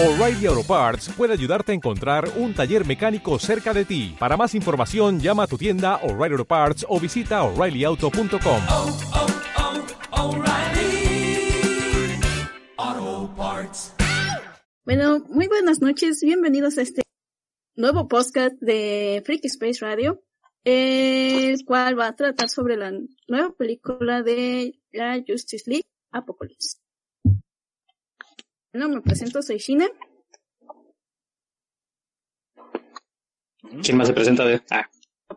O'Reilly Auto Parts puede ayudarte a encontrar un taller mecánico cerca de ti. Para más información, llama a tu tienda O'Reilly Auto Parts o visita oreillyauto.com. oh, oh, O'Reilly Auto Parts. Bueno, muy buenas noches, bienvenidos a este nuevo podcast de Freaky Space Radio, el cual va a tratar sobre la nueva película de la Justice League Apocalypse. Bueno, me presento, soy Shina. ¿Quién más se presenta de? Ah,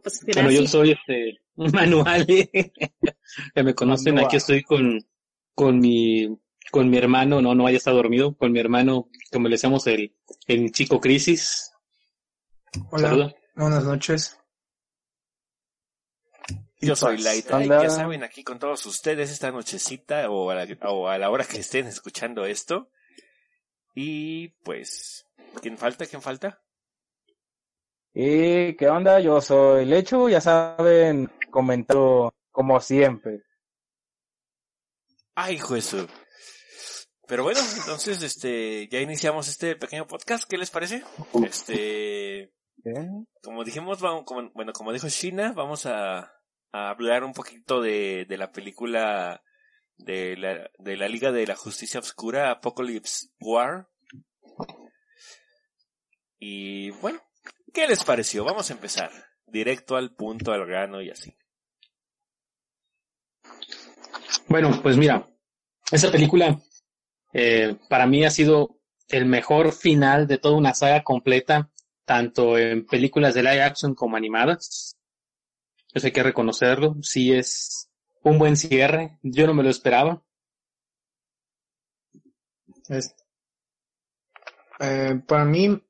Pues, bueno, yo soy este Manuel. que me conocen, aquí estoy con, con mi, con mi hermano, no, no haya estado dormido, con mi hermano, como le decíamos, el, el chico crisis. Hola, Saluda. buenas noches. Yo soy paz. Laita y Anda. ya saben aquí con todos ustedes esta nochecita o a, la, o a la hora que estén escuchando esto. Y pues, ¿quién falta? ¿Quién falta? ¿Y qué onda? Yo soy Lechu, ya saben, comentando como siempre. Ay, su- Pero bueno, entonces, este, ya iniciamos este pequeño podcast, ¿qué les parece? Este, ¿eh? como dijimos, vamos, como, bueno, como dijo Shina, vamos a, a hablar un poquito de, de la película de la, de la Liga de la Justicia Oscura, Apocalypse War. Y bueno, ¿qué les pareció? Vamos a empezar. Directo al punto, al grano y así. Bueno, pues mira, esa película eh, para mí ha sido el mejor final de toda una saga completa, tanto en películas de live action como animadas. Eso hay que reconocerlo. Sí es un buen cierre. Yo no me lo esperaba. Es- eh, para mí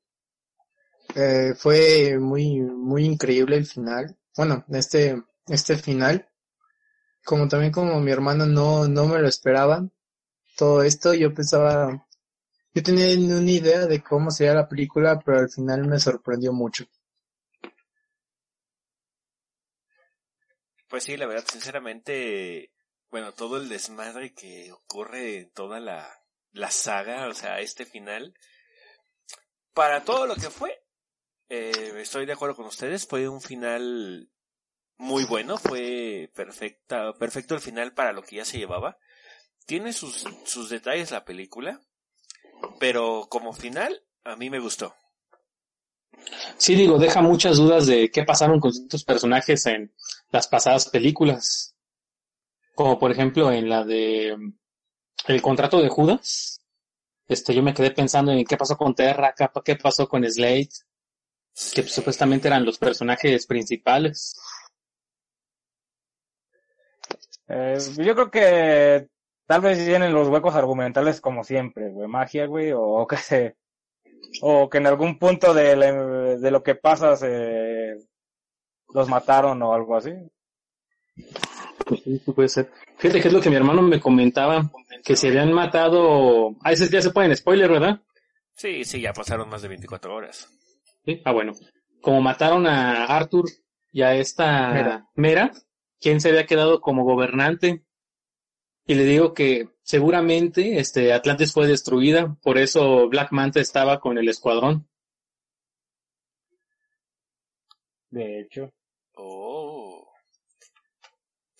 eh, fue muy muy increíble el final. Bueno, este este final, como también como mi hermano no no me lo esperaba. Todo esto yo pensaba, yo tenía una idea de cómo sería la película, pero al final me sorprendió mucho. Pues sí, la verdad, sinceramente, bueno, todo el desmadre que ocurre en toda la, la saga, o sea, este final, para todo lo que fue, eh, estoy de acuerdo con ustedes, fue un final muy bueno, fue perfecta, perfecto el final para lo que ya se llevaba. Tiene sus, sus detalles la película, pero como final, a mí me gustó. Sí, digo, deja muchas dudas de qué pasaron con ciertos personajes en las pasadas películas. Como por ejemplo en la de El contrato de Judas. Este, yo me quedé pensando en qué pasó con Terra, qué pasó con Slade, que supuestamente eran los personajes principales. Eh, yo creo que tal vez tienen los huecos argumentales como siempre, magia, güey, o que se, o que en algún punto de lo que pasa se los mataron o algo así. Pues sí, puede ser. Fíjate que es lo que mi hermano me comentaba, que se habían matado, a ese ya se pueden spoiler, ¿verdad? Sí, sí, ya pasaron más de 24 horas. Sí. Ah, bueno. Como mataron a Arthur y a esta Mera. Mera, ¿quién se había quedado como gobernante? Y le digo que seguramente este Atlantis fue destruida, por eso Black Manta estaba con el escuadrón. De hecho.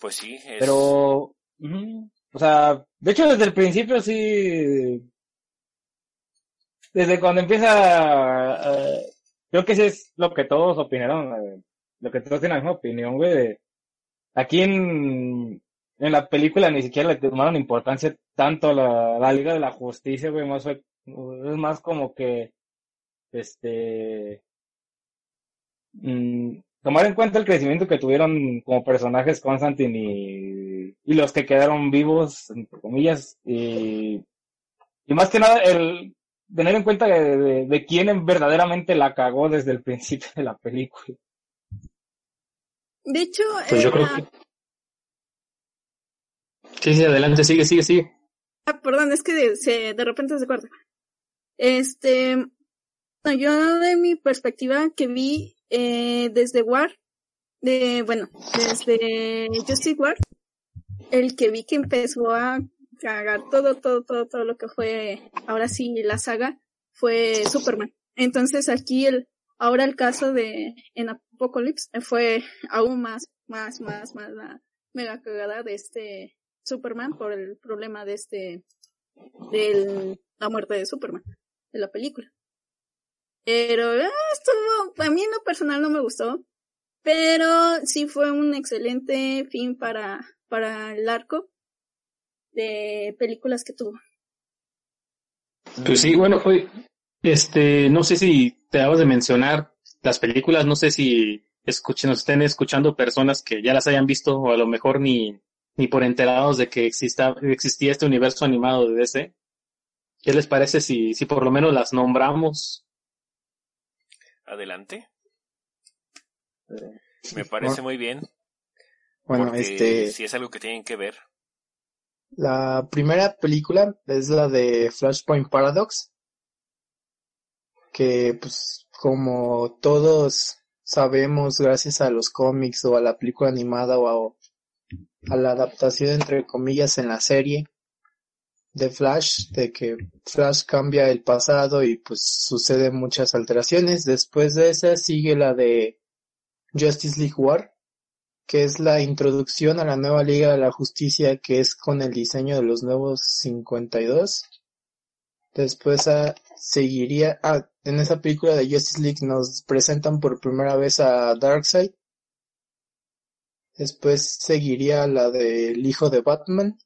Pues sí, es... Pero, ujú, o sea, de hecho desde el principio sí, desde cuando empieza, eh, creo que sí es lo que todos opinaron, eh, lo que todos tienen la misma opinión, güey, de, aquí en, en la película ni siquiera le tomaron importancia tanto a la, la Liga de la Justicia, güey, más fue, es más como que, este, mm, tomar en cuenta el crecimiento que tuvieron como personajes Constantine y, y los que quedaron vivos, entre comillas, y, y más que nada el tener en cuenta de, de, de quién verdaderamente la cagó desde el principio de la película. De hecho, Pues yo creo que... Sí, sí, adelante, sigue, sigue, sigue. Ah, perdón, es que de, se, de repente se corta. Este, no, yo de mi perspectiva que vi eh, desde War, de, bueno, desde Justice War, el que vi que empezó a cagar todo, todo, todo, todo lo que fue ahora sí la saga, fue Superman. Entonces aquí el, ahora el caso de en Apocalypse fue aún más, más, más, más la mega cagada de este Superman por el problema de este, de la muerte de Superman, de la película. Pero ah, estuvo, a mí en lo personal no me gustó, pero sí fue un excelente fin para, para el arco de películas que tuvo. Pues sí, bueno, hoy, este, no sé si te acabas de mencionar las películas, no sé si escuchen, nos estén escuchando personas que ya las hayan visto o a lo mejor ni, ni por enterados de que exista, existía este universo animado de DC. ¿Qué les parece si, si por lo menos las nombramos? Adelante. Me parece muy bien. Bueno, este, si es algo que tienen que ver. la primera película es la de Flashpoint Paradox, que pues como todos sabemos gracias a los cómics o a la película animada o a, a la adaptación entre comillas en la serie de Flash, de que Flash cambia el pasado y pues suceden muchas alteraciones. Después de esa sigue la de Justice League War, que es la introducción a la nueva Liga de la Justicia, que es con el diseño de los nuevos 52. Después ah, seguiría, ah, en esa película de Justice League nos presentan por primera vez a Darkseid. Después seguiría la del hijo de Batman.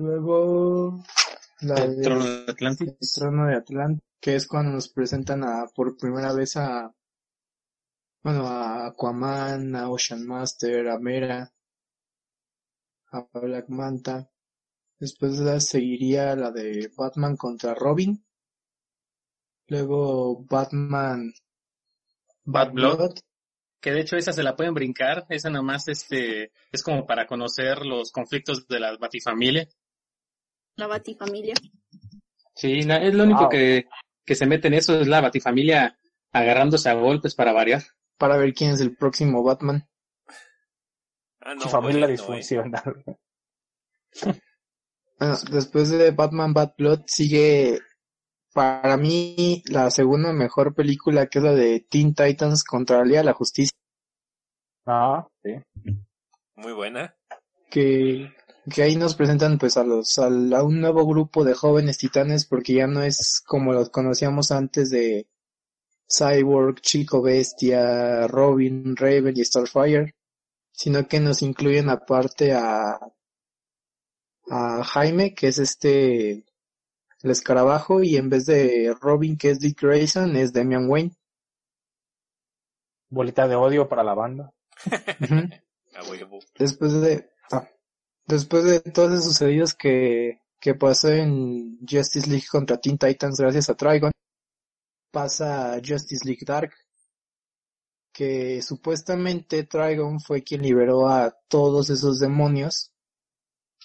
Luego la El de trono de Atlantis. el trono de Atlanta, que es cuando nos presentan a por primera vez a bueno a Aquaman, a Ocean Master, a Mera, a Black Manta. Después de la seguiría la de Batman contra Robin. Luego Batman Bad Blood. Que de hecho esa se la pueden brincar, esa nomás este, es como para conocer los conflictos de la batifamilia. La Batifamilia. Sí, es lo único Wow. que, que se mete en eso, es la batifamilia agarrándose a golpes para variar. para ver quién es el próximo Batman. Ah, no, Su familia bueno, disfuncional. Bueno, después de Batman Bad Blood sigue para mí la segunda mejor película que es la de Teen Titans contra la Liga de la Justicia. Ah, sí. Muy buena. que, que ahí nos presentan pues a los a, un nuevo grupo de jóvenes titanes porque ya no es como los conocíamos antes de Cyborg, Chico Bestia, Robin, Raven y Starfire, sino que nos incluyen aparte a a Jaime que es este el escarabajo y en vez de Robin que es Dick Grayson es Damian Wayne. Bolita de odio para la banda. Después de después de todos esos sucedidos que, que pasó en Justice League contra Teen Titans gracias a Trigon, pasa a Justice League Dark, que supuestamente Trigon fue quien liberó a todos esos demonios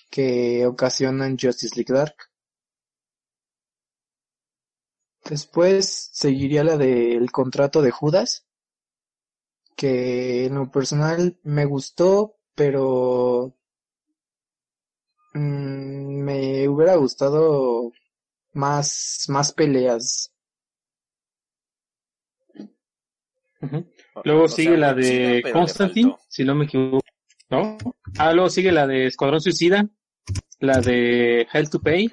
que ocasionan Justice League Dark. Después seguiría la del contrato de Judas, que en lo personal me gustó, pero mm, me hubiera gustado más, más peleas. Luego O sigue sea, la sí, no, de Constantine, si no me equivoco. ¿No? Ah, luego sigue la de Escuadrón Suicida, la de Hell to Pay.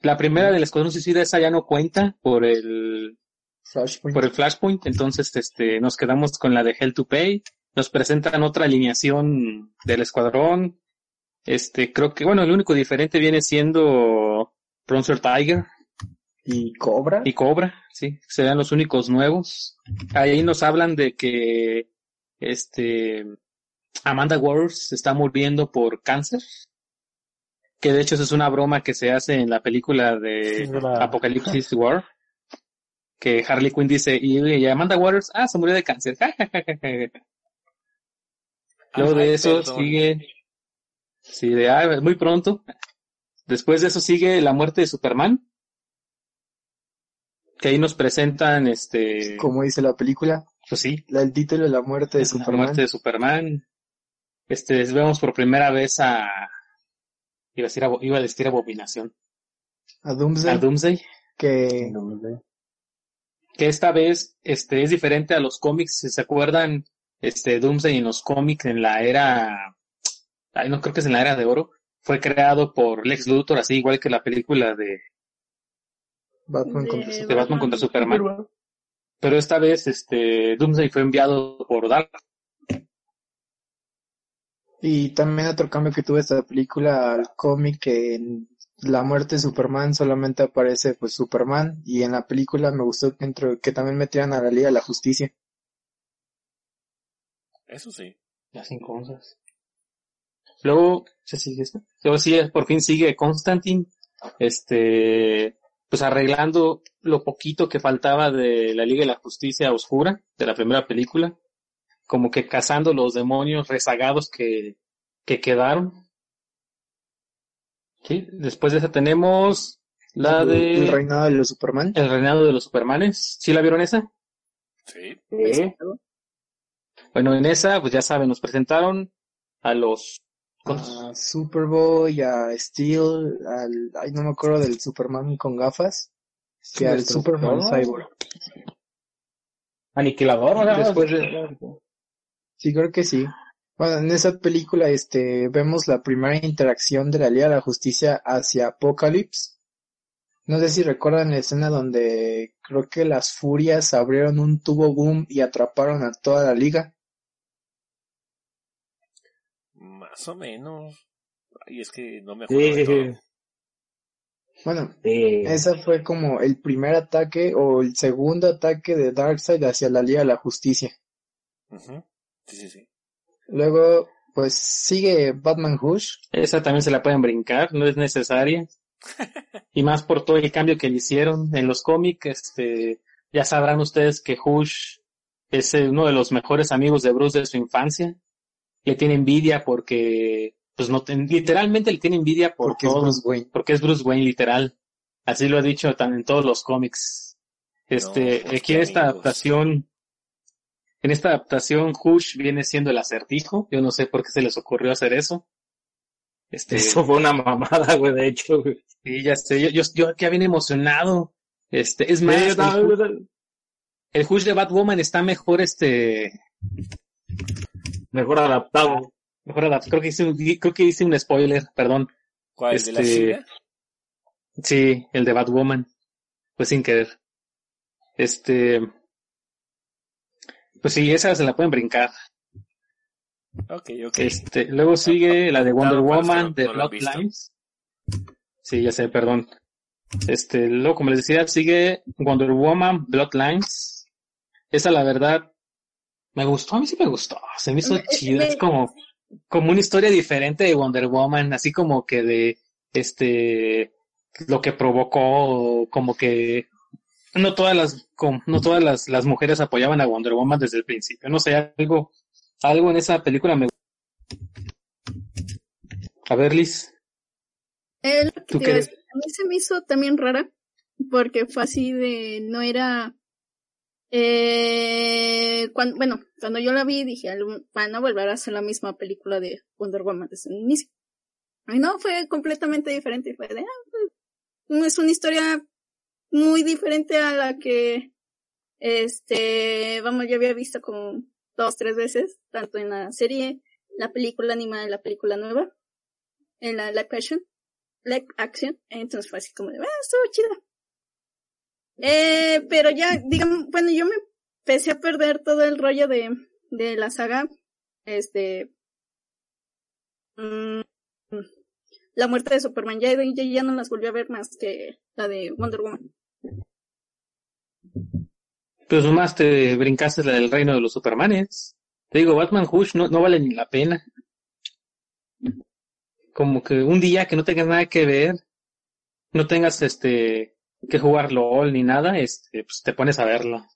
La primera del Escuadrón Suicida, esa ya no cuenta por el, Flashpoint. por el Flashpoint, entonces este, nos quedamos con la de Hell to Pay. Nos presentan otra alineación del escuadrón. Este, creo que, bueno, el único diferente viene siendo Bronzer Tiger y Cobra. y Cobra, sí, serán los únicos nuevos. Ahí nos hablan de que, este, Amanda Waters se está muriendo por cáncer. Que de hecho eso es una broma que se hace en la película de Sí, la- Apocalipsis War. Que Harley Quinn dice, y, y Amanda Waters, ah, se murió de cáncer. Luego de eso perdón. sigue, sí, de, ah, muy pronto. Después de eso sigue la muerte de Superman. Que ahí nos presentan, este, Como dice la película, pues sí, la, el título de la muerte de la Superman. muerte de Superman. Este, vemos por primera vez a, iba a decir, abo- iba a decir abominación. a Doomsday, a Doomsday, que que esta vez este es diferente a los cómics, si se acuerdan, este Doomsday en los cómics en la era ay, no creo que es en la era de oro, fue creado por Lex Luthor, así igual que la película de, Batman De- contra de Superman. Batman contra Superman. Pero esta vez este Doomsday fue enviado por Dark. Y también otro cambio que tuvo esta película al cómic que en la muerte de Superman solamente aparece pues Superman y en la película me gustó que, entro- que también metieran a la Liga de la Justicia. Eso sí. Ya sin cosas. Luego, ¿se sigue esto? Luego sí, por fin sigue Constantine, este, pues arreglando lo poquito que faltaba de la Liga de la Justicia Oscura, de la primera película, como que cazando los demonios rezagados que, que quedaron. Sí, después de esa tenemos la de El reinado de los Superman. El reinado de los Supermanes. ¿Sí la vieron esa? Sí. Sí. Bueno, en esa, pues ya saben, nos presentaron a los A Superboy, a Steel, al, ay no me acuerdo del Superman con gafas, que al Superman Cyborg. Aniquilador, ¿no? Después de- Sí, creo que sí. Bueno, en esa película, este, vemos la primera interacción de la Liga de la Justicia hacia Apocalypse. No sé si recuerdan la escena donde creo que las furias abrieron un tubo boom y atraparon a toda la liga. Más o menos. Ay, es que no me acuerdo sí, de sí. todo. Bueno, esa fue como el primer ataque o el segundo ataque de Darkseid hacia la Liga de la Justicia. Sí, sí, sí. Luego, pues sigue Batman Hush. Esa también se la pueden brincar, no es necesaria. y más por todo el cambio que le hicieron en los cómics, este, ya sabrán ustedes que Hush es uno de los mejores amigos de Bruce de su infancia. Le tiene envidia porque, pues no, ten- literalmente le tiene envidia por Porque es Bruce Wayne. porque es Bruce Wayne literal. Así lo ha dicho también en todos los cómics. Este, No, aquí en qué esta amigos. adaptación, en esta adaptación Hush viene siendo el acertijo. Yo no sé por qué se les ocurrió hacer eso. Este, Eso fue una mamada, güey, de hecho, güey. Sí, ya sé, yo, yo, yo ya bien emocionado. Este, es más, Sí, el, el Hush de Batwoman está mejor, este, Mejor adaptado. mejor adaptado. Creo que hice un, creo que hice un spoiler, perdón. ¿Cuál? ¿El ¿De la Este? Sí, el de Batwoman. Fue sin querer. Este, pues sí, esa se la pueden brincar. Ok, ok. Este, luego sigue la de Wonder para Woman de. Bloodlines. Sí, ya sé, perdón. Este, luego, como les decía, sigue Wonder Woman Bloodlines. Esa, la verdad, me gustó, a mí sí me gustó. Se me hizo Me- me- Es como, como una historia diferente de Wonder Woman, así como que de, este, lo que provocó, como que no todas las, no todas las, las mujeres apoyaban a Wonder Woman desde el principio. No sé, algo, algo en esa película me a ver, Liz. Que ¿Tú qué? A mí se me hizo también rara porque fue así de, no era, eh, cuando, bueno, cuando yo la vi dije, "Al- van a volver a hacer la misma película de Wonder Woman desde el inicio. Y no, fue completamente diferente, fue de, ah, pues, es una historia muy diferente a la que, este, vamos, yo había visto como dos, tres veces, tanto en la serie, la película animada y la película nueva, en la live action live action, entonces fue así como de, ah, estuvo chida. Eh, pero ya, digamos, bueno, yo me empecé a perder todo el rollo de, de la saga, este, mm, la muerte de Superman, ya, ya, ya no las volví a ver más que la de Wonder Woman. Pues más te brincaste la del reino de los Supermanes. Te digo, Batman Hush no, no vale ni la pena. Como que un día que no tengas nada que ver, no tengas este que jugar LOL ni nada, este, pues te pones a verla.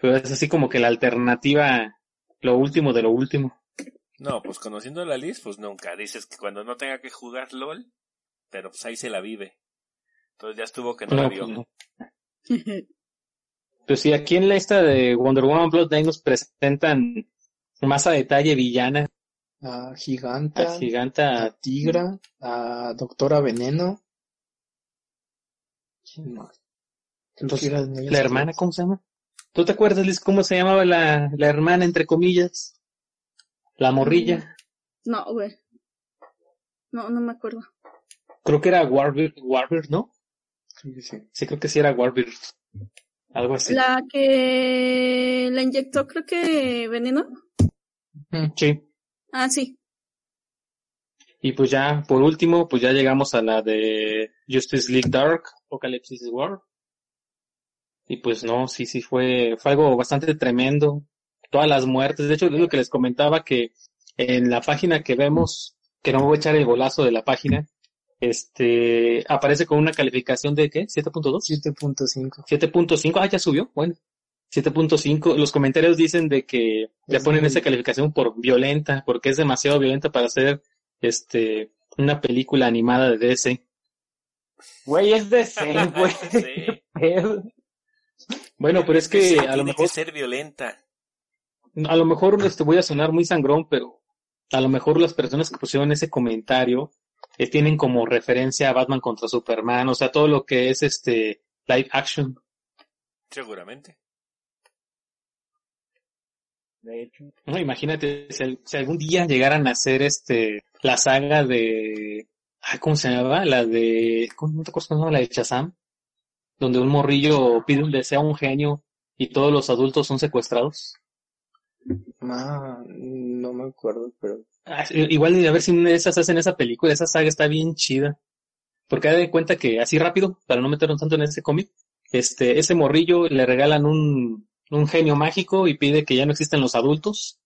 Pero es así como que la alternativa, lo último de lo último. No, pues conociendo a la Liz, pues nunca. Dices que cuando no tenga que jugar LOL, pero pues ahí se la vive. Entonces ya estuvo que no, la vio. pues no. Pues sí, aquí en la esta de Wonder Woman Bloodline nos presentan más a detalle villana, A a Giganta, giganta, a Tigra, a Doctora Veneno. Entonces, la hermana, ¿cómo se llama? ¿Tú te acuerdas, Liz, cómo se llamaba la, la hermana, entre comillas? La morrilla. No, güey. No, no me acuerdo. Creo que era Warbird, Warbird, ¿no? Creo que sí. Sí, creo que sí era Warbird. Algo así. La que la inyectó, creo que veneno. Sí. Ah, sí. Y pues ya, por último, pues ya llegamos a la de Justice League Dark, Apocalypse War. Y pues no, sí, sí fue, fue algo bastante tremendo. Todas las muertes. De hecho, es lo que les comentaba que en la página que vemos, que no voy a echar el golazo de la página, este, aparece con una calificación de ¿qué? ¿7.2? 7.5. 7.5, ah, ya subió, bueno. 7.5, los comentarios dicen de que le Es ponen muy- esa calificación por violenta, porque es demasiado violenta para ser, este, una película animada de DC. Güey, es ser, güey. Sí. Bueno, pero es Sí, que a tiene lo que mejor, ser violenta. a lo mejor este, voy a sonar muy sangrón, pero a lo mejor las personas que pusieron ese comentario eh, tienen como referencia a Batman contra Superman, o sea, todo lo que es este live action. Seguramente. De hecho. No, imagínate, si, al- si algún día llegaran a hacer este, la saga de, ay, ¿cómo se llamaba? La de, ¿cómo te acuerdas? La de Shazam, donde un morrillo pide un deseo a un genio y todos los adultos son secuestrados. Ah, no me acuerdo, pero Ah, igual a ver si una de esas hacen esa película, esa saga está bien chida. Porque hay de cuenta que así rápido, para no meternos tanto en ese cómic, este, ese morrillo le regalan un, un genio mágico y pide que ya no existen los adultos.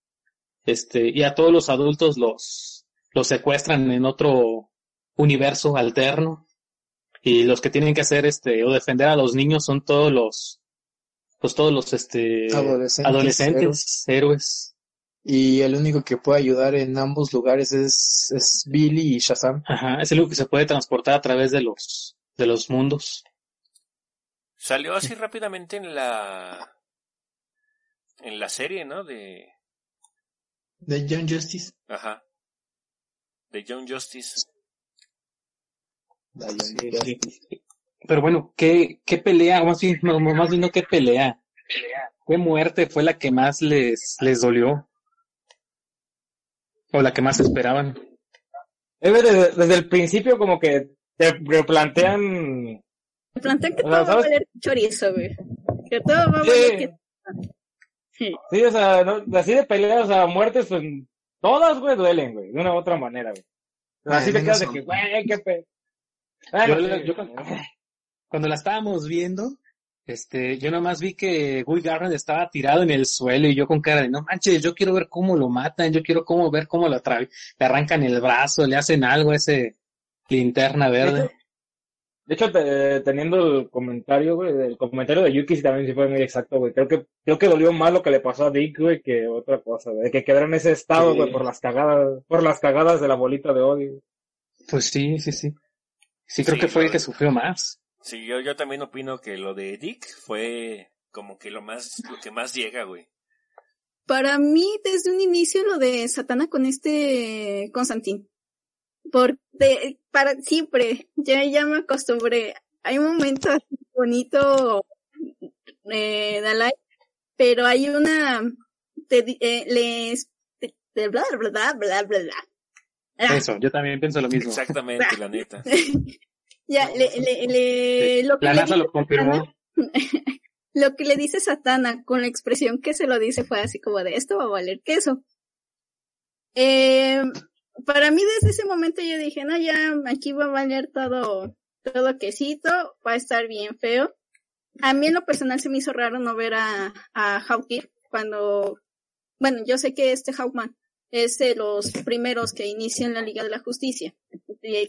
Este, y a todos los adultos los, los secuestran en otro universo alterno. Y los que tienen que hacer este, o defender a los niños son todos los, pues todos los este, Adolescentes, adolescentes héroes. y el único que puede ayudar en ambos lugares es, es Billy y Shazam. Ajá, es el único que se puede transportar a través de los, de los mundos. Salió así rápidamente en la en la serie, ¿no? De De John Justice. ajá. De John Justice. Pero bueno, ¿qué, qué pelea, o más bien, no, más bien no qué pelea? ¿Qué muerte fue la que más les, les dolió? O la que más esperaban. Desde, desde el principio como que te replantean... Me plantean que O todo sea, va a valer chorizo, güey. Que todo va a Sí. valer que... Sí. Sí, o sea, no- así de peleas, o sea, muertes, pues todas, güey, duelen, güey, de una u otra manera, güey. Así te quedas de que, güey, qué pe... Yo- yo- Cuando la estábamos viendo, este, yo nomás vi que Guy Garrett estaba tirado en el suelo y yo con cara de, no manches, yo quiero ver cómo lo matan, yo quiero cómo ver cómo lo le arrancan el brazo, le hacen algo a ese linterna verde. De hecho, te- teniendo el comentario, güey, el comentario de Yuki sí también sí fue muy exacto, güey. Creo que, creo que dolió más lo que le pasó a Dick, güey, que otra cosa, güey. Que quedaron en ese estado, Sí. güey, por las cagadas, por las cagadas de la bolita de odio. Pues sí, sí, sí. Sí, creo Sí, que fue el que sufrió más. Sí, yo, yo también opino que lo de Dick fue como que lo más, lo que más llega, güey. Para mí, desde un inicio, lo de Satana con este Constantín. Porque para siempre, ya, ya me acostumbré. Hay un momento así bonito, eh, Dalai, pero hay una, te, di- eh, les, te- te- bla, bla, bla, bla, bla, bla. Ah, Eso, yo también pienso lo mismo. Exactamente, la neta. ya, le, le, le, lo que La le NASA dice lo confirmó. lo que le dice Satana con la expresión que se lo dice fue así como de esto va a valer queso. Eh, para mí desde ese momento yo dije, no, ya aquí va a valer todo, todo quesito, va a estar bien feo. A mí en lo personal se me hizo raro no ver a, a Hawkeye cuando, bueno, yo sé que este Hawkman es de los primeros que inician la Liga de la Justicia. Y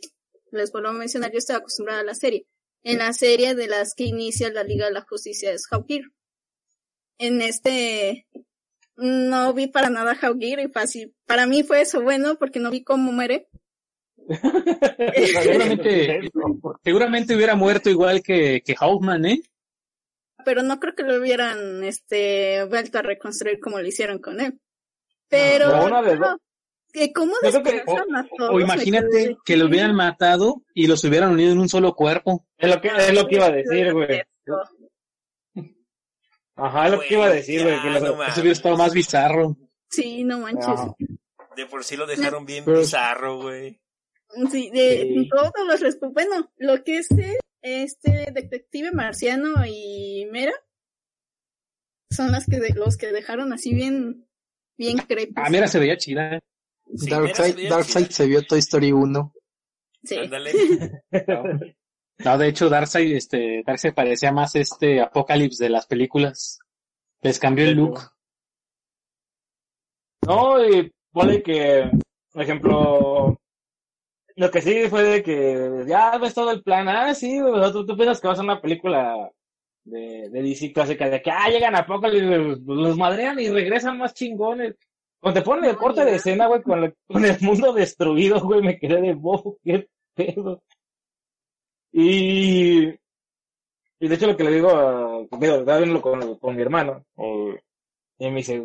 les vuelvo a mencionar, yo estoy acostumbrada a la serie en la serie de las que inicia la Liga de la Justicia es Hawkeye. En este no vi para nada a Hawkeye y fácil. Para mí fue eso bueno porque no vi cómo muere. Seguramente, seguramente hubiera muerto igual que, que Hawkman, ¿eh? Pero no creo que lo hubieran este vuelto a reconstruir como lo hicieron con él. Pero No, no, cómo que- despedazan a todos, O me imagínate que lo de- hubieran matado y los hubieran unido en un solo cuerpo. Es lo que, es lo que iba a decir, güey. Ajá, lo que iba a decir, güey. que no. Eso hubiera estado más bizarro. Sí, no manches. Ajá. De por sí lo dejaron bien Pero- bizarro, güey. Sí, de Sí. todos los resp- Bueno, lo que es eh, este detective marciano y Mera son las que de- los que dejaron así bien, bien crepes. Ah, mira, se veía chida. Sí, Darkseid, chida. se vio Toy Story 1. Sí. Ándale. No, de hecho, Darkseid, este, Darkseid parecía más este Apocalypse de las películas. Les cambió el look. No, y pone que, por ejemplo, lo que sí fue de que ya ves todo el plan. Ah, sí, o sea, tú, tú piensas que va a ser una película de, de DC clásica, de que, ah, llegan a poco, los madrean y regresan más chingones. Cuando te ponen el corte de escena, güey, con el mundo destruido, güey, me quedé de bobo, qué pedo. Y, y de hecho lo que le digo, a- estaba viéndolo con, con mi hermano, eh, y me dice,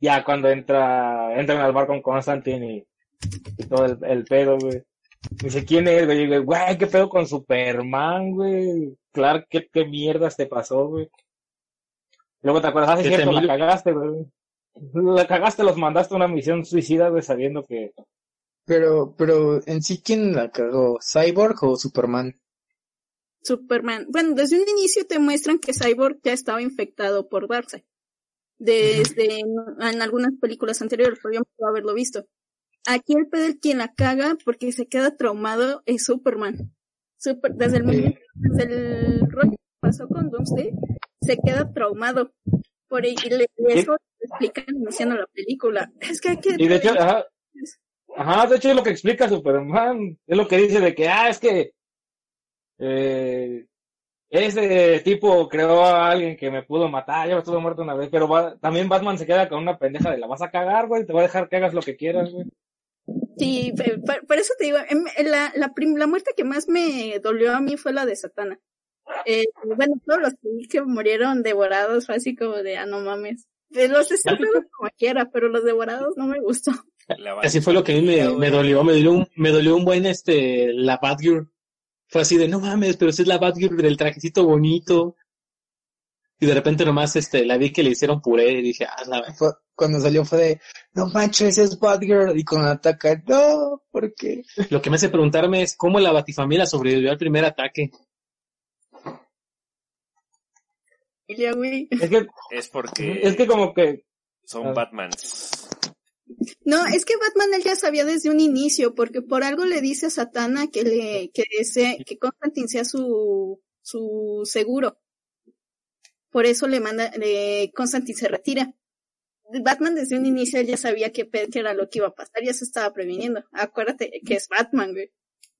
ya cuando entra, entran al bar con Constantine y, y todo el, el pedo, güey. Me dice, ¿quién es, güey? Y digo, güey, ¿qué pedo con Superman, güey? Clark, ¿qué, qué mierdas te pasó, güey? Luego te acuerdas, ah, sí, ¿Qué es cierto, la cagaste, güey. La cagaste, los mandaste a una misión suicida, güey, sabiendo que... Pero, pero en sí, ¿quién la cagó? ¿Cyborg o Superman? Superman. Bueno, desde un inicio te muestran que Cyborg ya estaba infectado por Darkseid. Desde en algunas películas anteriores, puedo haberlo visto. Aquí el pedo quien la caga porque se queda traumado es Superman. Super, desde el momento, desde el rollo que pasó con Doomsday, se queda traumado. Por y le- eso lo explican iniciando la película. Es que hay que Y de hecho, ajá, ajá, de hecho es lo que explica Superman, es lo que dice de que, ah, es que, eh, ese tipo creó a alguien que me pudo matar, yo estuve muerto una vez, pero va- también Batman se queda con una pendeja de la vas a cagar, güey, te va a dejar que hagas lo que quieras, güey. Sí, pe- por eso te digo, em, la, la, prim- la muerte que más me dolió a mí fue la de Satana. Eh, bueno, todos los que murieron devorados fue así como de, ah, no mames. Eh, Los desafios como quiera, pero los devorados no me gustó. La Así fue lo que a mí me, me dolió, me dolió un, me dolió un buen este, la Batgirl. Fue así de, no mames, pero si es la Batgirl del trajecito bonito. Y de repente nomás este, la vi que le hicieron puré y dije, ah, la Fue- cuando salió fue de, no manches, es Batgirl. Y cuando ataca, no, ¿por qué? Lo que me hace preguntarme es cómo la Batifamilia sobrevivió al primer ataque. Es que, Es porque es que como que, son Ah. Batmans. No, es que Batman él ya sabía desde un inicio, porque por algo le dice a Satana que le, que ese, que Constantine sea su, su seguro. Por eso le manda, le, Constantine se retira. Batman desde un inicio ya sabía que, que era lo que iba a pasar, ya se estaba previniendo. Acuérdate que es Batman, güey.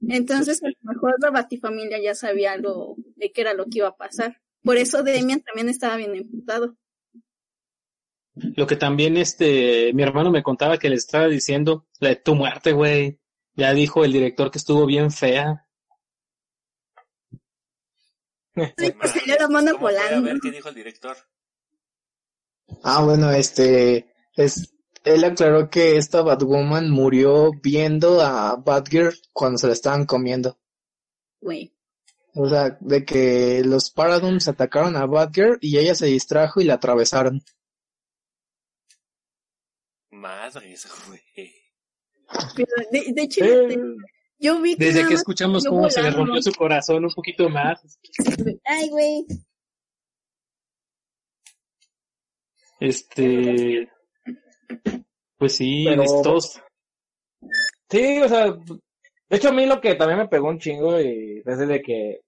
Entonces, a lo mejor la Batifamilia ya sabía algo de qué era lo que iba a pasar. Por eso Demian también estaba bien imputado. Lo que también este, mi hermano me contaba que le estaba diciendo, la de tu muerte, güey. Ya dijo el director que estuvo bien fea. Sí, pues se le la mano ¿Cómo fue? A volando. ver qué dijo el director. Ah, bueno, este, es, él aclaró que esta Batwoman murió viendo a Batgirl cuando se la estaban comiendo. Güey. O sea, de que los Paradoms atacaron a Batgirl y ella se distrajo y la atravesaron. Madres, güey. Pero de, de hecho, eh, yo vi que Desde que escuchamos cómo se le rompió su corazón un poquito más. Ay, güey. Este, pues sí, Pero- estos, Sí, o sea, de hecho a mí lo que también me pegó un chingo y desde de que,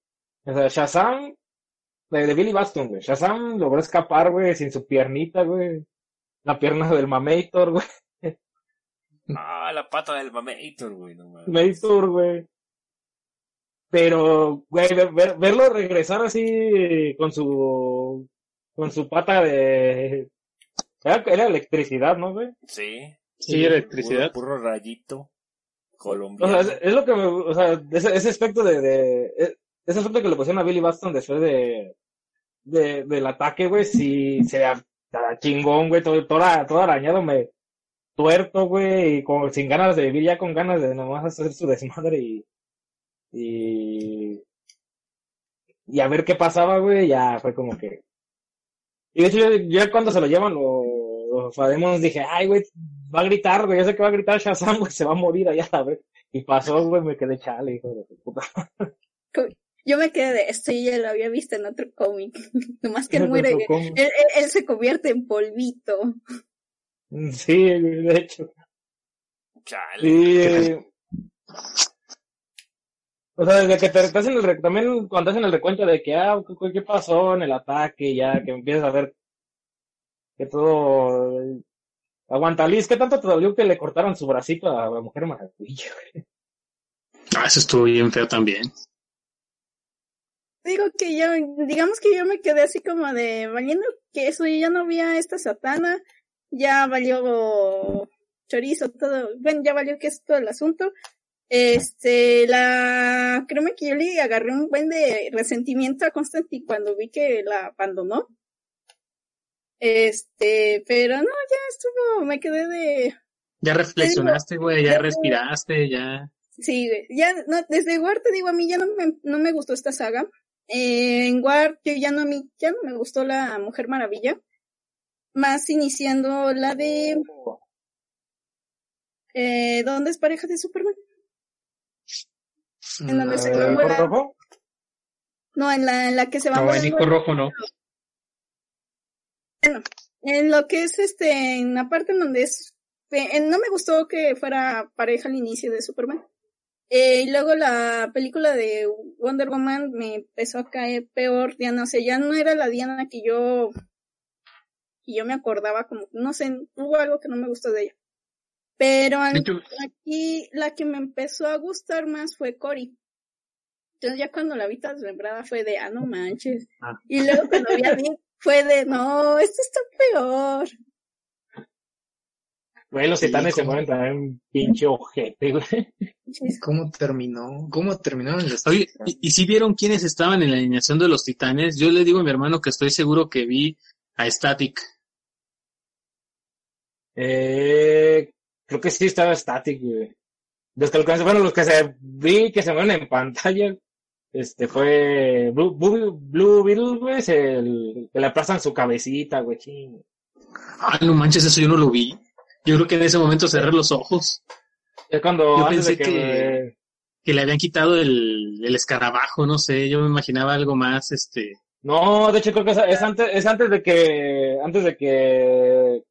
o sea, Shazam, de, de Billy Baston, güey, Shazam logró escapar, güey, sin su piernita, güey, la pierna del Mamator, güey, Ah, la pata del Mamator, güey. No güey. Pero, güey, ver- ver- verlo regresar así con su, con su pata de, era, era electricidad, ¿no, güey? Sí. sí, electricidad. Puro, puro rayito O colombiano. sea, es, es lo que me, o sea, ese, ese aspecto de, de, e- ese aspecto que le pusieron a Billy Baston después de, de, del ataque, güey, sí, se chingón, güey, todo, todo, todo arañado, me, tuerto, güey, y como sin ganas de vivir, ya con ganas de nomás hacer su desmadre y, y, y a ver qué pasaba, güey, ya fue como que, y de hecho yo, yo cuando se lo llevan los, los dije, ay, güey, va a gritar, güey, yo sé que va a gritar Shazam, güey, se va a morir allá, a ver. Y pasó, güey, me quedé chale, hijo de puta. Yo me quedé de esto y ya lo había visto en otro cómic. Nomás que él En muere, él, él- él se convierte en polvito. Sí, de hecho. Chale. Y, o sea, desde que te, te hacen el, también cuando hacen el recuento de que, ah, ¿qué, qué pasó en el ataque? Ya que empiezas a ver que todo, aguanta Liz, ¿qué tanto te dolió que le cortaron su bracito a la mujer maravilla? Ah, eso estuvo bien feo también. Digo que yo, digamos que yo me quedé así como de valiendo que eso, yo ya no vi a esta satana, ya valió chorizo, todo, bueno, ya valió que es todo el asunto. Este, la, créeme que yo le agarré un buen de resentimiento a Constantine cuando vi que la abandonó. Este, pero no, ya estuvo, me quedé de, Ya reflexionaste, güey, ya Ya- respiraste, ya. Sí, güey. ya, no, desde War te digo, a mí ya no me, no me gustó esta saga. Eh, en War, yo ya no, a mí, ya no me gustó la Mujer Maravilla. Más iniciando la de, eh, ¿dónde es pareja de Superman? En donde se ¿rojo? No, en la, en la que se va No, en Nico Rojo no. En lo que es este, en la parte en donde es, eh, no me gustó que fuera pareja al inicio de Superman. Eh, y luego la película de Wonder Woman me empezó a caer peor, ya no sé, ya no era la Diana que yo, que yo me acordaba como, no sé, hubo algo que no me gustó de ella. Pero al- aquí la que me empezó a gustar más fue Cory. Entonces ya cuando la vi tan desmembrada fue de, ah, no manches. Ah. Y luego cuando vi a Nick fue de, no, esto está peor. Güey, los Sí, titanes se ¿cómo? mueren también pinche ojete, güey. ¿Cómo terminó? ¿Cómo terminaron Oye, ¿y, y si vieron quiénes estaban en la alineación de los titanes? Yo le digo a mi hermano que estoy seguro que vi a Static. Eh, creo que sí estaba Static, güey. Los que, bueno, los que se vi que se mueven en pantalla, este fue Blue, Blue, Blue Beetle, güey, es el que le aplastan su cabecita, güey. Ah, no manches, eso yo no lo vi. Yo creo que en ese momento cerré los ojos. Es cuando Yo antes de pensé que- Que le habían quitado el, el escarabajo, no sé. Yo me imaginaba algo más, este. No, de hecho creo que es, es antes, es antes de que, antes de que,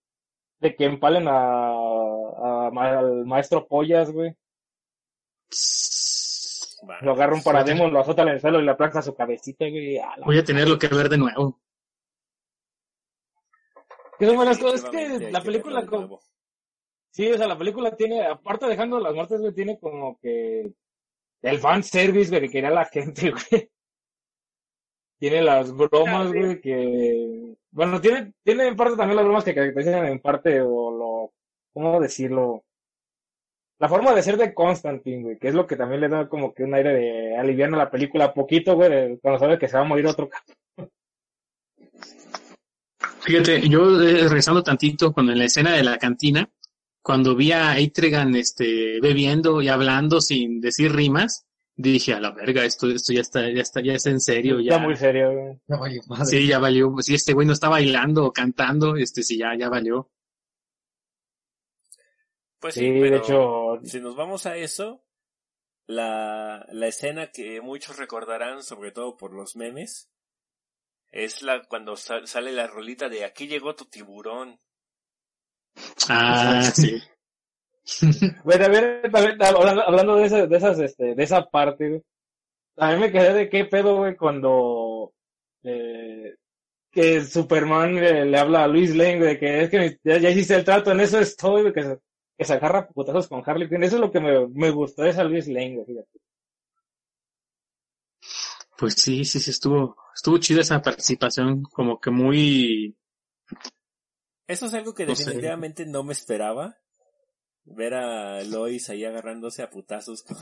de que empalen a, al maestro Pollas, güey. Lo agarra un parademon, lo azota en el suelo y le aplasta su cabecita, güey. a la Voy a tenerlo que ver de nuevo. Que son buenas cosas. Es que la película, nuevo. Sí, o sea, la película tiene, aparte dejando las muertes, güey, tiene como que el fan service, güey, que quería la gente, güey. Tiene las bromas, güey, que, bueno, tiene, tiene en parte también las bromas que caracterizan en parte, o lo, ¿cómo decirlo? La forma de ser de Constantine, güey, que es lo que también le da como que un aire de aliviar a la película poquito, güey, cuando sabe que se va a morir otro Fíjate, yo eh, regresando tantito cuando en la escena de la cantina, cuando vi a Eitregan este, bebiendo y hablando sin decir rimas, dije a la verga, esto, esto ya está, ya está, ya es en serio, ya. Está muy serio, güey. No, vale, madre. Sí, ya valió. Si este güey no está bailando o cantando, este sí ya, ya valió. Pues sí, Sí, pero de hecho, si nos vamos a eso, la, la escena que muchos recordarán, sobre todo por los memes, es la cuando sa- sale la rolita de aquí llegó tu tiburón. Ah, sí. Güey, también, también, hablando, de, esa, de esas, este, de esa parte, güey. A mí me quedé de qué pedo, güey, cuando, eh, que Superman le habla a Luis Lane, güey, que es que ya, ya hiciste el trato, en eso estoy, güey, que se, que se agarra a putazos con Harley Quinn. Eso es lo que me, me gustó de esa Luis Lane, güey, fíjate. Pues sí, sí, sí, estuvo, estuvo chida esa participación, como que muy, Eso es algo que No sé. definitivamente no me esperaba. Ver a Lois ahí agarrándose a putazos con,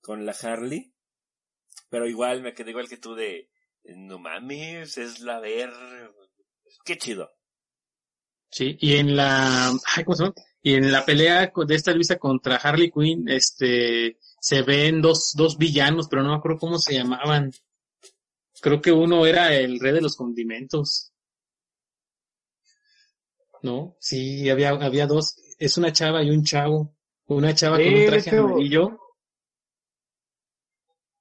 con la Harley. Pero igual me quedé igual que tú de, no mames, es la ver. Qué chido. Sí, y en la, ay, ¿cómo se llama? Y en la pelea de esta Luisa contra Harley Quinn, este, se ven dos, dos villanos, pero no me acuerdo cómo se llamaban. Creo que uno era el rey de los condimentos. ¿No? Sí, había, había dos. Es una chava y un chavo. Una chava Sí, con un traje amarillo.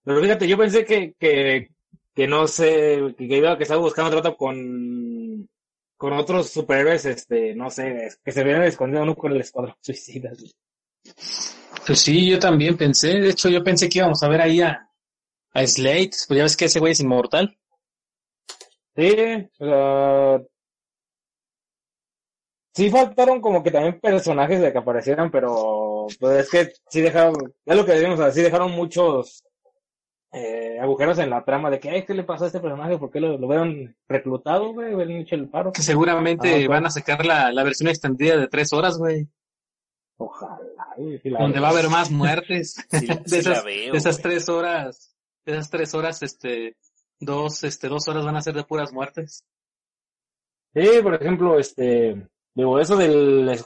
Pero fíjate, yo pensé que, que, que no sé, que, que iba, que estaba buscando trato con, con otros superhéroes, este, no sé, que se vieran escondidos uno con el escuadrón suicida. Pues sí, yo también pensé. De hecho, yo pensé que íbamos a ver ahí a, a Slate. Pues ya ves que ese güey es inmortal. Sí, sea, sí faltaron como que también personajes de que aparecieran, pero pues es que sí dejaron, es lo que decimos, o sea, sí dejaron muchos eh, agujeros en la trama de que, "Ay, ¿qué le pasó a este personaje? ¿Por qué lo, lo hubieran reclutado, güey? Hubieran hecho el paro. Que seguramente Ah, van a sacar la, la versión extendida de tres horas, güey. Ojalá. y sí la Donde veo. va a haber más muertes. Sí, de sí esas, veo, de esas güey. tres horas, de esas tres horas, este, dos, este, dos horas van a ser de puras muertes. Sí, por ejemplo, este, digo, eso del,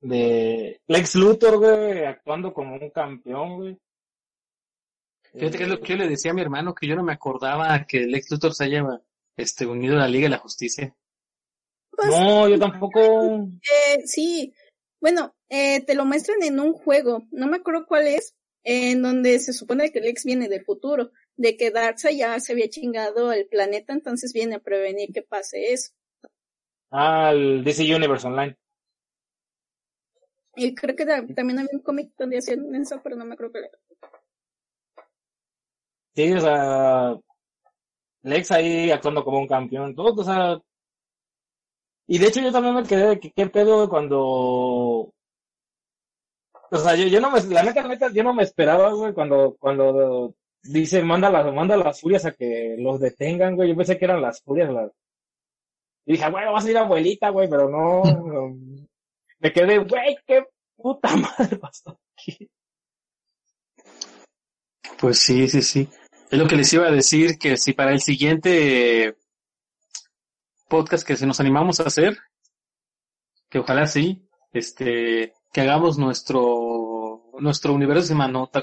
de Lex Luthor, güey, actuando como un campeón, güey. Fíjate que es lo que yo le decía a mi hermano, que yo no me acordaba que el ex Luthor se haya, este, unido a la Liga de la Justicia. Pues, No, yo tampoco. eh, sí, bueno, eh, te lo muestran en un juego, no me acuerdo cuál es, en donde se supone que Lex viene del futuro, de que Darkseid ya se había chingado el planeta, entonces viene a prevenir que pase eso. Al DC Universe Online. Y creo que ta- también había un cómic donde hacían eso, pero no me acuerdo cuál era. Sí, o sea, Lex ahí actuando como un campeón, todo, o sea. Y de hecho yo también me quedé de que qué pedo cuando. O sea, yo, yo no me, la neta, la neta, yo no me esperaba, güey, cuando, cuando dice, manda las, manda las furias a que los detengan, güey, yo pensé que eran las furias, las. Y dije, güey, va a salir abuelita, güey, pero no, no. Me quedé, güey, qué puta madre pasó aquí. Pues sí, sí, sí. Es lo que les iba a decir, que si para el siguiente podcast que se nos animamos a hacer, que ojalá sí, este, que hagamos nuestro, nuestro universo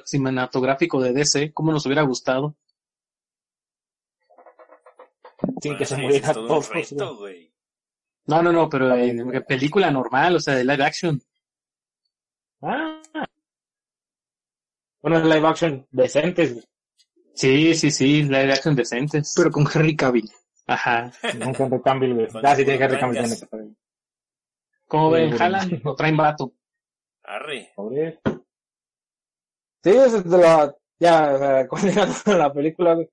cinematográfico de DC, como nos hubiera gustado. Sin que se es todo reto. No, no, no, pero en película normal, o sea, de live action. Ah. Bueno, es live action decentes, güey. Sí, sí, sí, live action decentes. Pero con Henry Cavill. Ajá. Un Henry Cavill, güey. Con Ah, sí, tiene Henry Cavill. ¿Cómo ven? ¿Jalan o traen vato? Arre. Pobre. Sí, es de la, ya, o sea, la película, güey.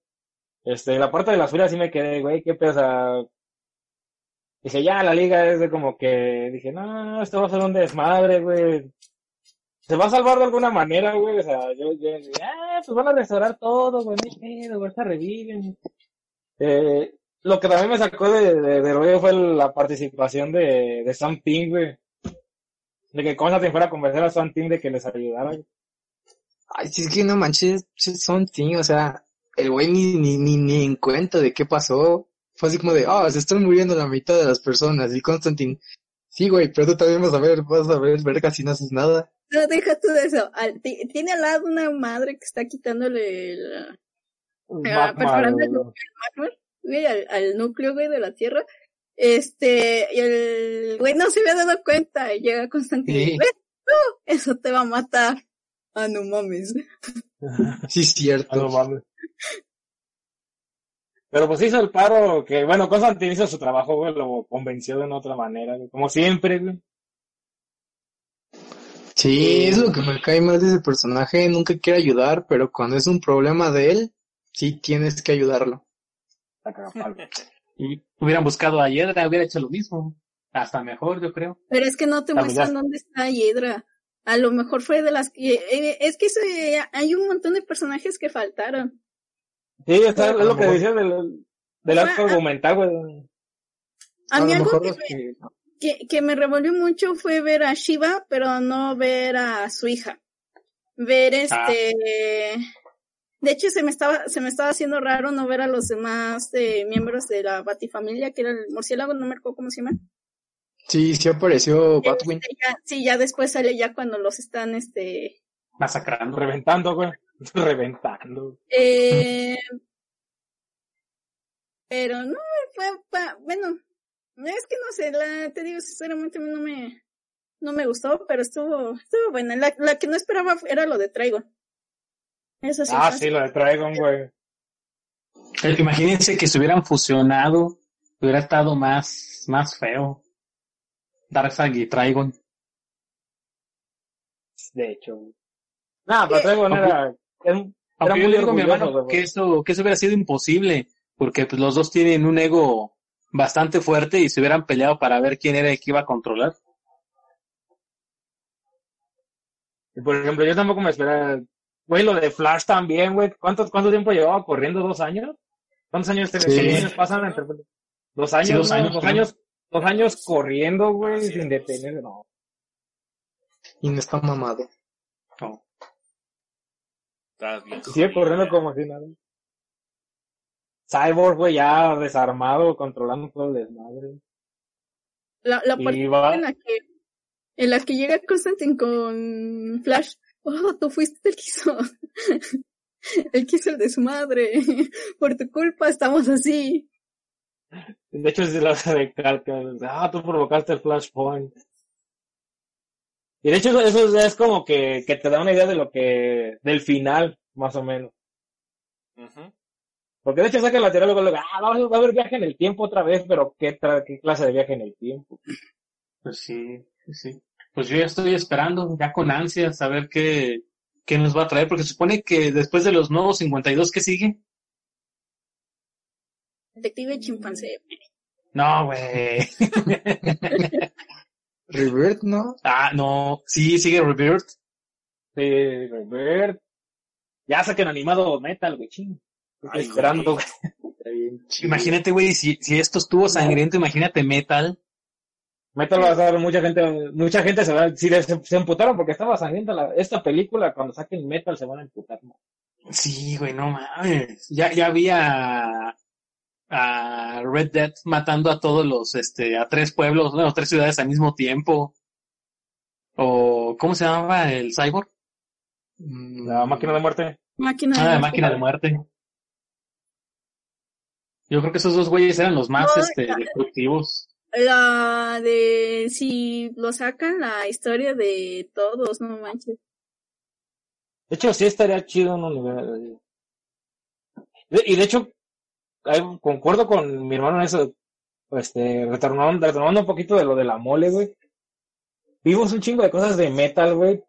Este, la parte de las filas sí me quedé, güey, qué sea, dije, ya, la liga es de como que, dije, no, esto va a ser un desmadre, güey. Se va a salvar de alguna manera, güey, o sea, yo, yo, ah, pues van a restaurar todo, güey, no güey, se reviven. Eh, lo que también me sacó de, de, rollo fue la participación de, de Sam Ping, güey. De que Constantine fuera a convencer a Sam Ping de que les ayudara, güey. Ay, es que no manches, son ting, o sea, el güey ni, ni, ni, ni en cuenta de qué pasó. Fue así como de, ah, se están muriendo la mitad de las personas. Y Constantine, sí, güey, pero tú también vas a ver, vas a ver, verga si no haces nada. No, deja tú de eso. Al- ti- tiene al lado una madre que está quitándole el, Ah, perforando el núcleo magma, güey, al, al núcleo, güey, de la Tierra. Este, y el güey no se había dado cuenta y llega Constantine. Sí. "Ves, no, eso te va a matar. Ah, no mames. Sí, es Ah, cierto. no mames. Pero pues hizo el paro que, bueno, Constantine hizo su trabajo, güey, lo convenció de una otra manera, güey. Como siempre, güey. Sí, es lo que me cae mal de ese personaje. Nunca quiere ayudar, pero cuando es un problema de él, sí tienes que ayudarlo. Y hubieran buscado a Hiedra, hubiera hecho lo mismo. Hasta mejor, yo creo. Pero es que no te Ah, pues muestran ya. dónde está Hiedra. A lo mejor fue de las que, eh, es que hay un montón de personajes que faltaron. Sí, está, es lo que mejor- decía del, del arco Ah, ah. argumental, güey. A, mí algo que que- que, que me revolvió mucho fue ver a Shiva, pero no ver a su hija. Ver este, de hecho se me estaba, se me estaba haciendo raro no ver a los demás eh, miembros de la Batifamilia, que era el murciélago, no me acuerdo cómo se llama. Sí, sí apareció Batwing. Este, ya- sí, ya después sale ya cuando los están, este, Masacrando. Reventando, güey. Reventando. eh, pero no, fue, pa- bueno, es que no sé, la, te digo, sinceramente a mí no me, no me gustó, pero estuvo, estuvo buena. La, la que no esperaba era lo de Trigon. Eso sí. Ah, sí, lo de Trigon, güey. Eh, Imagínense que se hubieran fusionado, hubiera estado más, más feo. Darkseid y Trigon. De hecho. Nah, pero Trigon Aunque- era... Era, era Aunque yo le digo a mi hermano que eso, que eso hubiera sido imposible, porque pues los dos tienen un ego bastante fuerte y se hubieran peleado para ver quién era el que iba a controlar. Y, Por ejemplo, yo tampoco me esperaba... Güey, lo de Flash también, güey. ¿Cuánto, ¿Cuánto tiempo llevaba corriendo? ¿Dos años? ¿Cuántos años, te- Sí. qué años pasan entre... Dos años, Sí, dos ¿no? años, dos creo. años, dos años corriendo, güey, sin detener, no. Y no está mamado. No. Estás bien. Sigue corriendo como si nada. Cyborg, güey, ya desarmado, controlando todo el desmadre. La, la parte va- en la que, en la que llega Constantine con Flash. Oh, tú fuiste el que hizo, el que hizo el desmadre. Por tu culpa estamos así. De hecho, es de la recalca. Ah, tú provocaste el flashpoint. Y de hecho, eso, eso es como que, que te da una idea de lo que, del final, más o menos. Porque de hecho saca la teoría luego, luego, ah, va a va a haber viaje en el tiempo otra vez, pero ¿qué, tra- qué clase de viaje en el tiempo? Pues sí, pues sí. Pues yo ya estoy esperando, ya con ansias, a ver qué, qué nos va a traer, porque se supone que después de los nuevos 52, ¿qué sigue? Detective chimpancé. No, güey. Rebirth, ¿no? ah, no. Sí, sigue Rebirth. Sí, Robert. Ya saquen animado metal, güey, ching. Ay, esperando, güey. güey. Está bien chido. Imagínate, güey, si, si esto estuvo sangriento, imagínate Metal. Metal va a dar mucha gente, mucha gente se va, si les- se, se emputaron porque estaba sangrienta la, esta película, cuando saquen Metal se van a emputar, ¿no? Sí, güey, no mames. Ya, ya había a Red Dead matando a todos los, este, a tres pueblos, bueno, tres ciudades al mismo tiempo. O, ¿cómo se llamaba el cyborg? Mm, La máquina de muerte. Máquina Ah, la de máquina de muerte. Yo creo que esos dos güeyes eran los más, No, este, la- destructivos. La de si lo sacan la historia de todos, no manches. De hecho, sí estaría chido un universo. De- Y de hecho, ahí concuerdo con mi hermano en eso. Este, retornando, retornando un poquito de lo de la mole, güey. Vimos un chingo de cosas de metal, güey.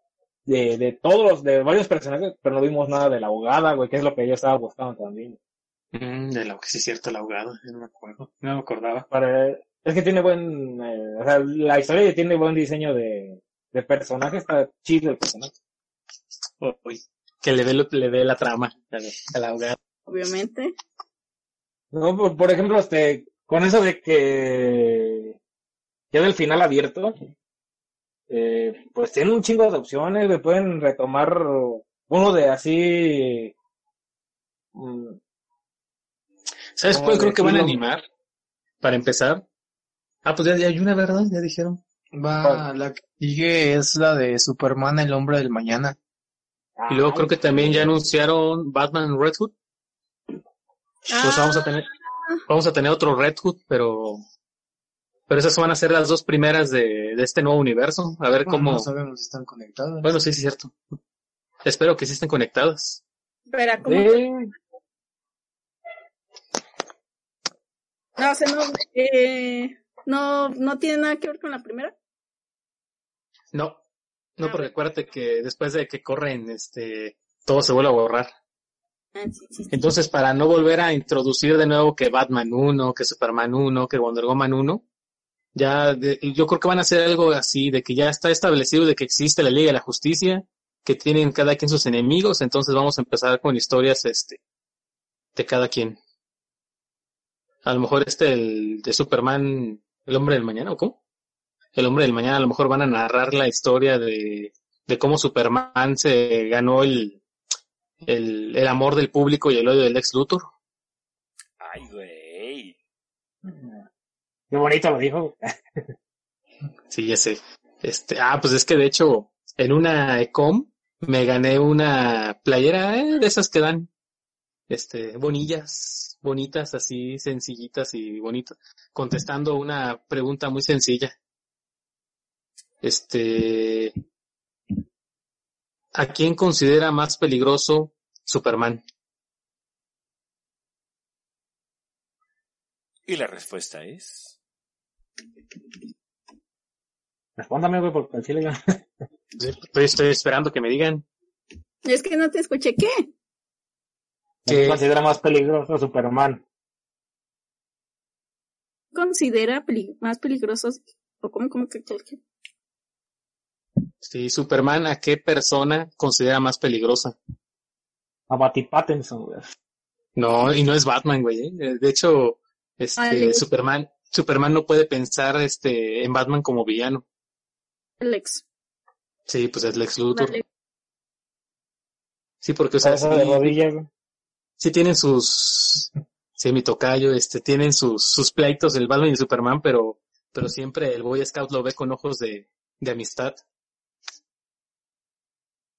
De, de todos los, de varios personajes, pero no vimos nada de la abogada, güey, que es lo que yo estaba buscando también. Mm, de lo que sí es cierto, la ahogada, no me acuerdo, no me acordaba. Para, es que tiene buen, eh, o sea, la historia tiene buen diseño de, de personaje, está chido el personaje. Uy, que le dé, le dé la trama a la, a la ahogada. Obviamente. No, por, por ejemplo, este, con eso de que queda el final abierto, eh, pues tienen un chingo de opciones, le pueden retomar uno de así, mm, ¿Sabes ¿Cómo cuál creo que van a animar? Para empezar. Ah, pues ya, ya hay una, ¿verdad? Ya dijeron. Va, la que sigue es la de Superman, el hombre del mañana. Y luego creo que también ya anunciaron Batman Red Hood. Pues vamos a tener, vamos a tener otro Red Hood, pero, pero esas van a ser las dos primeras de, de este nuevo universo. A ver Bueno, cómo. No sabemos si están conectadas. Bueno, sí, sí, es cierto. Espero que sí estén conectadas. Pero como sí, no, o sea, no, eh, no, no tiene nada que ver con la primera. No, no, Ah, porque acuérdate que después de que corren, este, todo se vuelve a borrar. Ah. Entonces, para no volver a introducir de nuevo que Batman 1, que Superman 1, que Wonder Woman 1, ya yo creo que van a hacer algo así, de que ya está establecido de que existe la Liga de la Justicia, que tienen cada quien sus enemigos, entonces vamos a empezar con historias este de cada quien. A lo mejor este el de Superman, el hombre del mañana, ¿o cómo? El hombre del mañana a lo mejor van a narrar la historia de, de cómo Superman se ganó el, el, el amor del público y el odio del ex Luthor. Ay, güey. qué bonito lo dijo. Sí, ya sé. Este, ah, pues es que de hecho, en una Ecom me gané una playera eh, de esas que dan, este, bonillas, bonitas, así, sencillitas y bonitas, contestando una pregunta muy sencilla. Este, ¿a quién considera más peligroso Superman? Y la respuesta es... Respóndame, güey, porque al chile ya. Estoy, estoy esperando que me digan. Es que no te escuché, ¿qué? ¿Qué? considera más peligroso Superman? ¿Considera peli- más peligrosos? ¿O cómo, cómo que, que- que- Sí, Superman, ¿a qué persona considera más peligrosa? A Batty Pattinson, güey. No, y no es Batman, güey. ¿eh? De hecho, este. Superman, Superman no puede pensar, este, en Batman como villano. Alex? Sí, pues es Lex Luthor. Vale. Sí, porque, o sea, de sí, rodillas, güey. sí tienen sus, sí, mi tocayo, este, tienen sus, sus pleitos el Batman y Superman, pero, pero siempre el Boy Scout lo ve con ojos de, de amistad.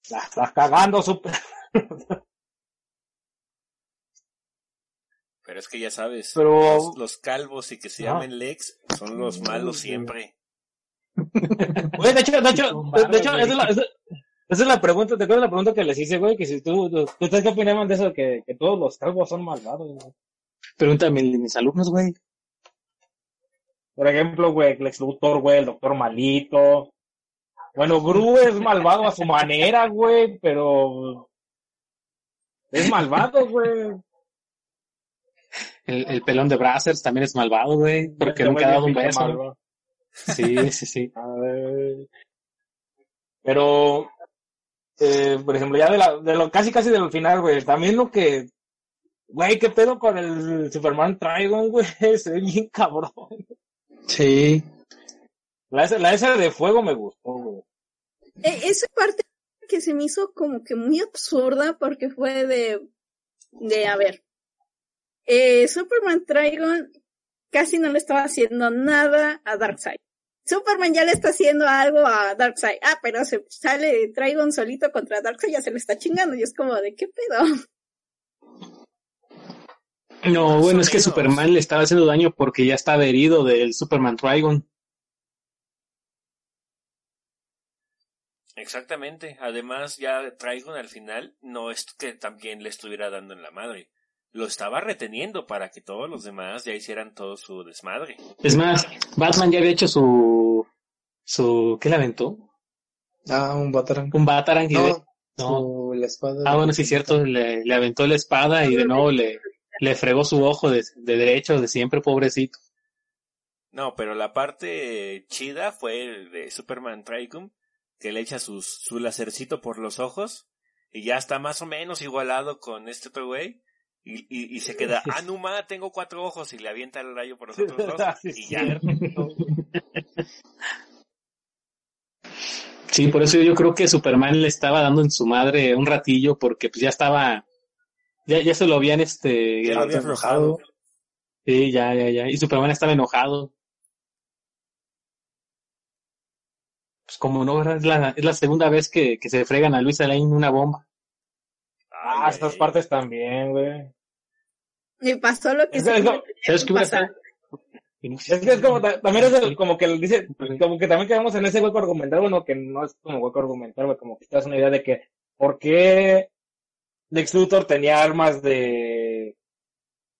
La estás cagando, super. Pero es que ya sabes, Pero- los, los calvos y que se llamen Lex son los malos siempre. Güey, de hecho, de hecho, de, de hecho, esa es la, esa, esa es la pregunta, ¿te acuerdas la pregunta que les hice, güey? Que si tú, tú, tú ¿ustedes qué opinaban de eso? Que, que todos los calvos son malvados, güey. Pregúntame a mis alumnos, güey. Por ejemplo, güey, Lex Luthor, güey, el doctor Malito. Bueno, Gru es malvado a su manera, güey, pero es malvado, güey. El, el pelón de Brazzers también es malvado, güey, porque Este nunca ha dado un beso. malvado. Sí, sí, sí. A ver. Pero, eh, por ejemplo, ya de, la, de lo casi casi del final, güey, también lo que, güey, qué pedo con el Superman Trigon, güey, se ve bien cabrón. Sí. La, S- la S de fuego me gustó, esa parte que se me hizo como que muy absurda porque fue de, de a ver, eh, Superman Trigon casi no le estaba haciendo nada a Darkseid. Superman ya le está haciendo algo a Darkseid. Ah, pero se sale Trigon solito contra Darkseid, ya se le está chingando. Y es como de qué pedo. No, bueno, es que. Superman le estaba haciendo daño porque ya estaba herido del Superman Trigon. Exactamente. Además, ya Trigon al final no es que también le estuviera dando en la madre. Lo estaba reteniendo para que todos los demás ya hicieran todo su desmadre. Es más, Batman ya había hecho su, su, ¿qué le aventó? Ah, un Batarang. Un Batarang y de- No, no. su- la espada. Ah, bueno, sí, cierto, le, le aventó la espada y de nuevo le, le fregó su ojo de, de derecho, de siempre, pobrecito. No, pero la parte chida fue el de Superman Trigon, que le echa sus, su lacercito por los ojos y ya está más o menos igualado con este otro güey. Y, y, y se queda, ah, no ma, tengo cuatro ojos y le avienta el rayo por los otros dos. Ah, y ya. Sí, por eso yo creo que Superman le estaba dando en su madre un ratillo porque pues ya estaba, ya, ya se lo habían este, Ya lo había aflojado. Sí, ya, ya, ya. Y Superman estaba enojado. Pues como no, es la, es la segunda vez que, que se fregan a Luisa Lane una bomba. Ah, Ay, estas partes también, güey. Me pasó lo que Es que- es. Y Es que es como, ta- también es el- como que dice, como que también quedamos en ese hueco argumental, bueno, que no es como hueco argumental, güey, como que te das una idea de que, ¿por qué Lex Luthor tenía armas de,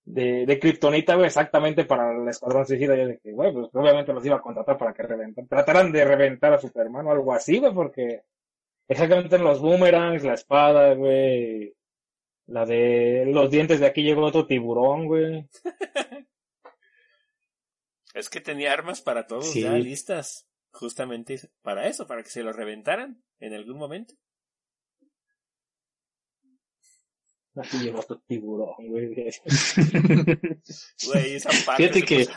de, de Kryptonita, güey, exactamente para el Escuadrón Suicida? Yo dije, güey, pues obviamente los iba a contratar para que reventan, trataran de reventar a Superman o algo así, güey, porque exactamente en los boomerangs, la espada, güey, la de los dientes de aquí llegó otro tiburón, güey. Es que tenía armas para todos Sí. ya listas. Justamente para eso, para que se lo reventaran en algún momento. Aquí llegó otro tiburón, güey. Güey, esa parte Fíjate que-.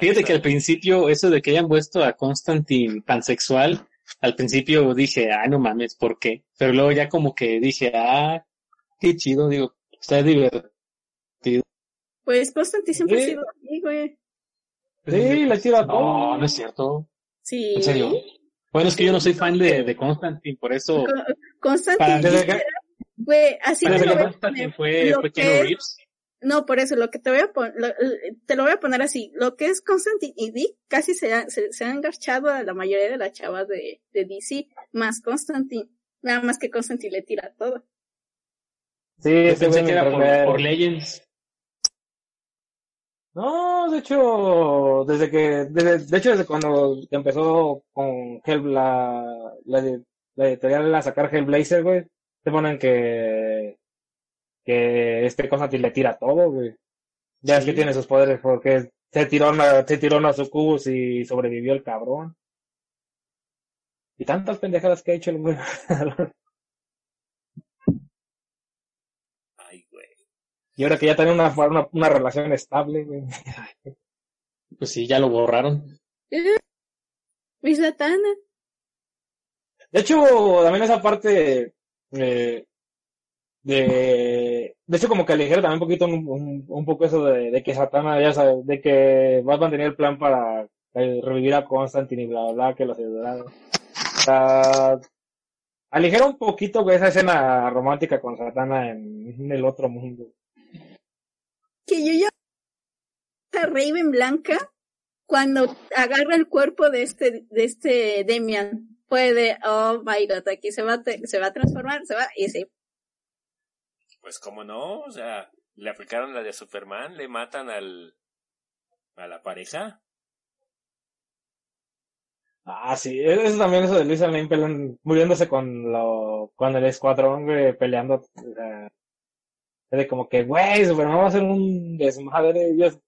Fíjate que al principio, eso de que hayan puesto a Constantine pansexual, al principio dije, ah, no mames, ¿por qué? Pero luego ya como que dije, ah, qué chido, digo, está divertido. Pues Constantine siempre ha sido así, güey. Sí, le tira todo. No, no es cierto. Sí. ¿En serio? Bueno, es que yo no soy fan de, de Constantine, por eso... Con- Constantine, Para- güey, así te que lo voy a Constantine poner. fue, Lo fue que es-. No, por eso, lo que te voy a poner, te lo voy a poner así. Lo que es Constantine y Dick casi se, ha- se, se han engarchado a la mayoría de las chavas de, de DC, más Constantine. Nada más que Constantine le tira todo. Sí, Yo pensé que era por, Legends. No, de hecho, desde que, desde, de hecho, desde cuando empezó con Hell, la, la, de- la editorial a sacar Hellblazer, güey, te ponen que, que este Constantine le tira todo, güey. Ya es Sí. que tiene sus poderes porque se tiró una, se tiró una sucubus y sobrevivió el cabrón. Y tantas pendejadas que ha hecho el güey. Ay, güey. Y ahora que ya tiene una, una, una relación estable, güey. Pues sí, ya lo borraron. Miss Latana. De hecho, también esa parte eh, de, de hecho como que aligera también un poquito un, un, poco eso de, de que Satana ya sabe, de que Batman tenía el plan para eh, revivir a Constantine y bla bla bla que los ayudara. O aligera un poquito esa escena romántica con Satana en, el otro mundo. Que yo ya esta Raven blanca cuando agarra el cuerpo de este, de este Demian. Puede, oh my god, aquí se va, a se va a transformar, se va, y sí. Pues cómo no, o sea, le aplicaron la de Superman, le matan al a la pareja. Ah, sí, eso también eso de Lane peleando- muriéndose con lo, con el escuadrón, güey, peleando, o sea, es de como que, güey, Superman va a ser un desmadre, Dios.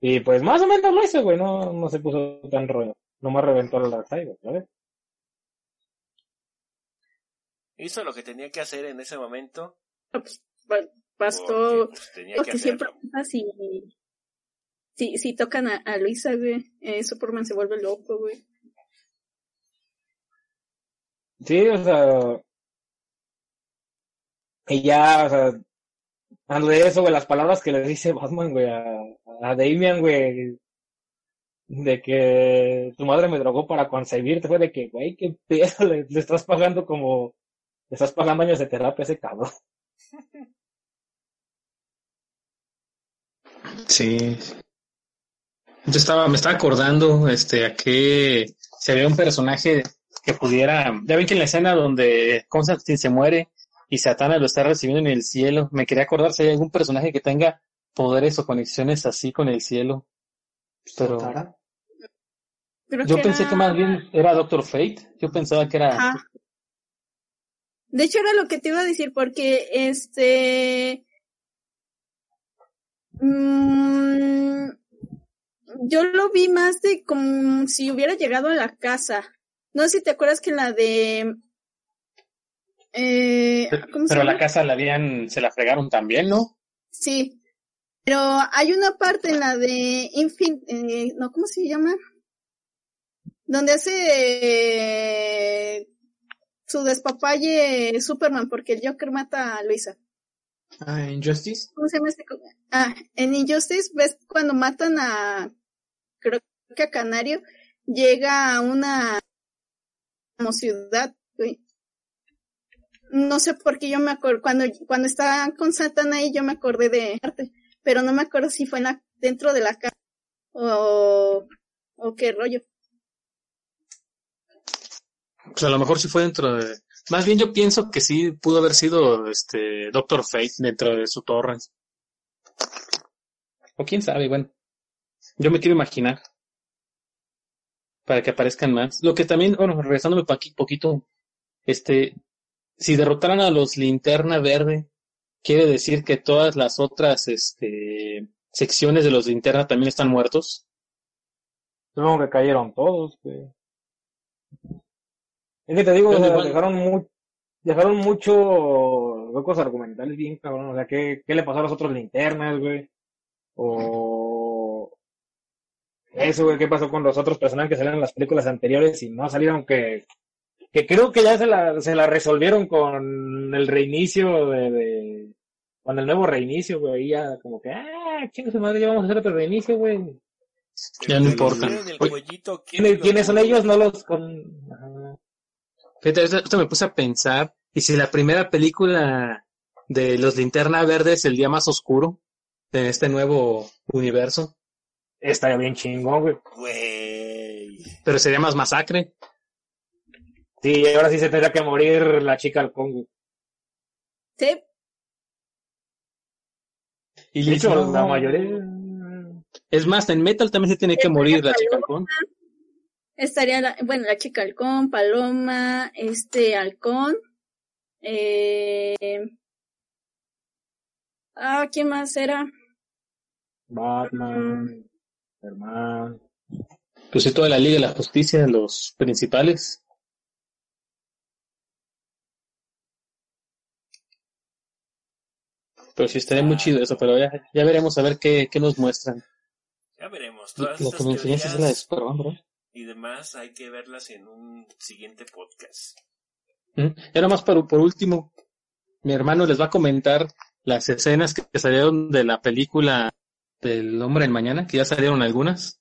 Y pues más o menos lo hizo, güey, no, no se puso tan rollo, nomás reventó el Darkseid, ¿sabes? Hizo lo que tenía que hacer en ese momento. Pues, ba- bastó, porque, pues, tenía que porque siempre pasa si, si, si tocan a, a Luisa, güey, eh, Superman se vuelve loco, güey. Sí, o sea, y ya, o sea, hablando de eso, güey, las palabras que le dice Batman, güey, a, a Damian, güey, de que tu madre me drogó para concebirte, fue de que, güey, qué pedo, le, estás pagando como, le estás pagando años de terapia ese cabrón. Sí. Yo estaba, me estaba acordando, este, a que se había un personaje que pudiera, ya ven que en la escena donde Constantine se muere y Satana lo está recibiendo en el cielo, me quería acordar si hay algún personaje que tenga poderes o conexiones así con el cielo. Pero ¿Tara? Creo yo que pensé era- que más bien era Doctor Fate. Yo pensaba que era Ajá. De hecho era lo que te iba a decir porque este mm, yo lo vi más de como si hubiera llegado a la casa. No sé si te acuerdas que en la de eh, ¿cómo se pero la casa la habían, se la fregaron también, ¿no? Sí. Pero hay una parte en la de Infin eh, no, ¿cómo se llama? Donde hace eh, su despapalle Superman porque el Joker mata a Luisa. Ah, Injustice. ¿Cómo se llama este? Ah, en Injustice ves cuando matan a creo que a Canario llega a una como ciudad. No sé por qué yo me acuerdo cuando cuando está con Satana ahí yo me acordé de arte, pero no me acuerdo si fue en la, dentro de la casa o o qué rollo. Pues a lo mejor sí fue dentro de... Más bien yo pienso que sí pudo haber sido este Doctor Fate dentro de su torre. O quién sabe, bueno. Yo me quiero imaginar. Para que aparezcan más. Lo que también, bueno, regresándome pa aquí poquito, este, si derrotaran a los linterna verde, quiere decir que todas las otras, este, secciones de los linterna también están muertos. Supongo que cayeron todos. Es que te digo, o Pero sea, igual- dejaron mu dejaron muchos huecos argumentales bien cabrón, o sea, ¿qué, qué le pasó a los otros linternas, güey? O eso, güey, qué pasó con los otros personajes que salieron en las películas anteriores y no salieron que que creo que ya se la, se la resolvieron con el reinicio de, de con el nuevo reinicio, güey, y ya como que, ah, chingue su madre, ya vamos a hacer otro reinicio, güey. Ya no importa. En el Oye, cuellito, ¿quién ¿Quiénes, son ellos? No los con... Ajá. Fíjate, esto, esto me puse a pensar, y si la primera película de los Linterna Verde es el día más oscuro de este nuevo universo, Estaría bien chingón, güey. Güey. pero sería más masacre. Sí, ahora sí se tendría que morir la chica al Congo. Sí, Y De hecho, no, la mayoría... Es más, en Metal también se tiene que morir la chica halcón. estaría, la, bueno, la chica halcón, Paloma, este halcón, eh, ah, ¿quién más era? Batman, Superman... Pues sí, toda la Liga de la Justicia, los principales. Pero sí estaría muy chido eso, pero ya, ya veremos a ver qué, qué nos muestran. Ya veremos. La Todas que me enseñaste es la de Superman, y demás hay que verlas en un siguiente podcast. Mm. Ya nomás por, por último, mi hermano les va a comentar las escenas que salieron de la película del Hombre en Mañana, que ya salieron algunas.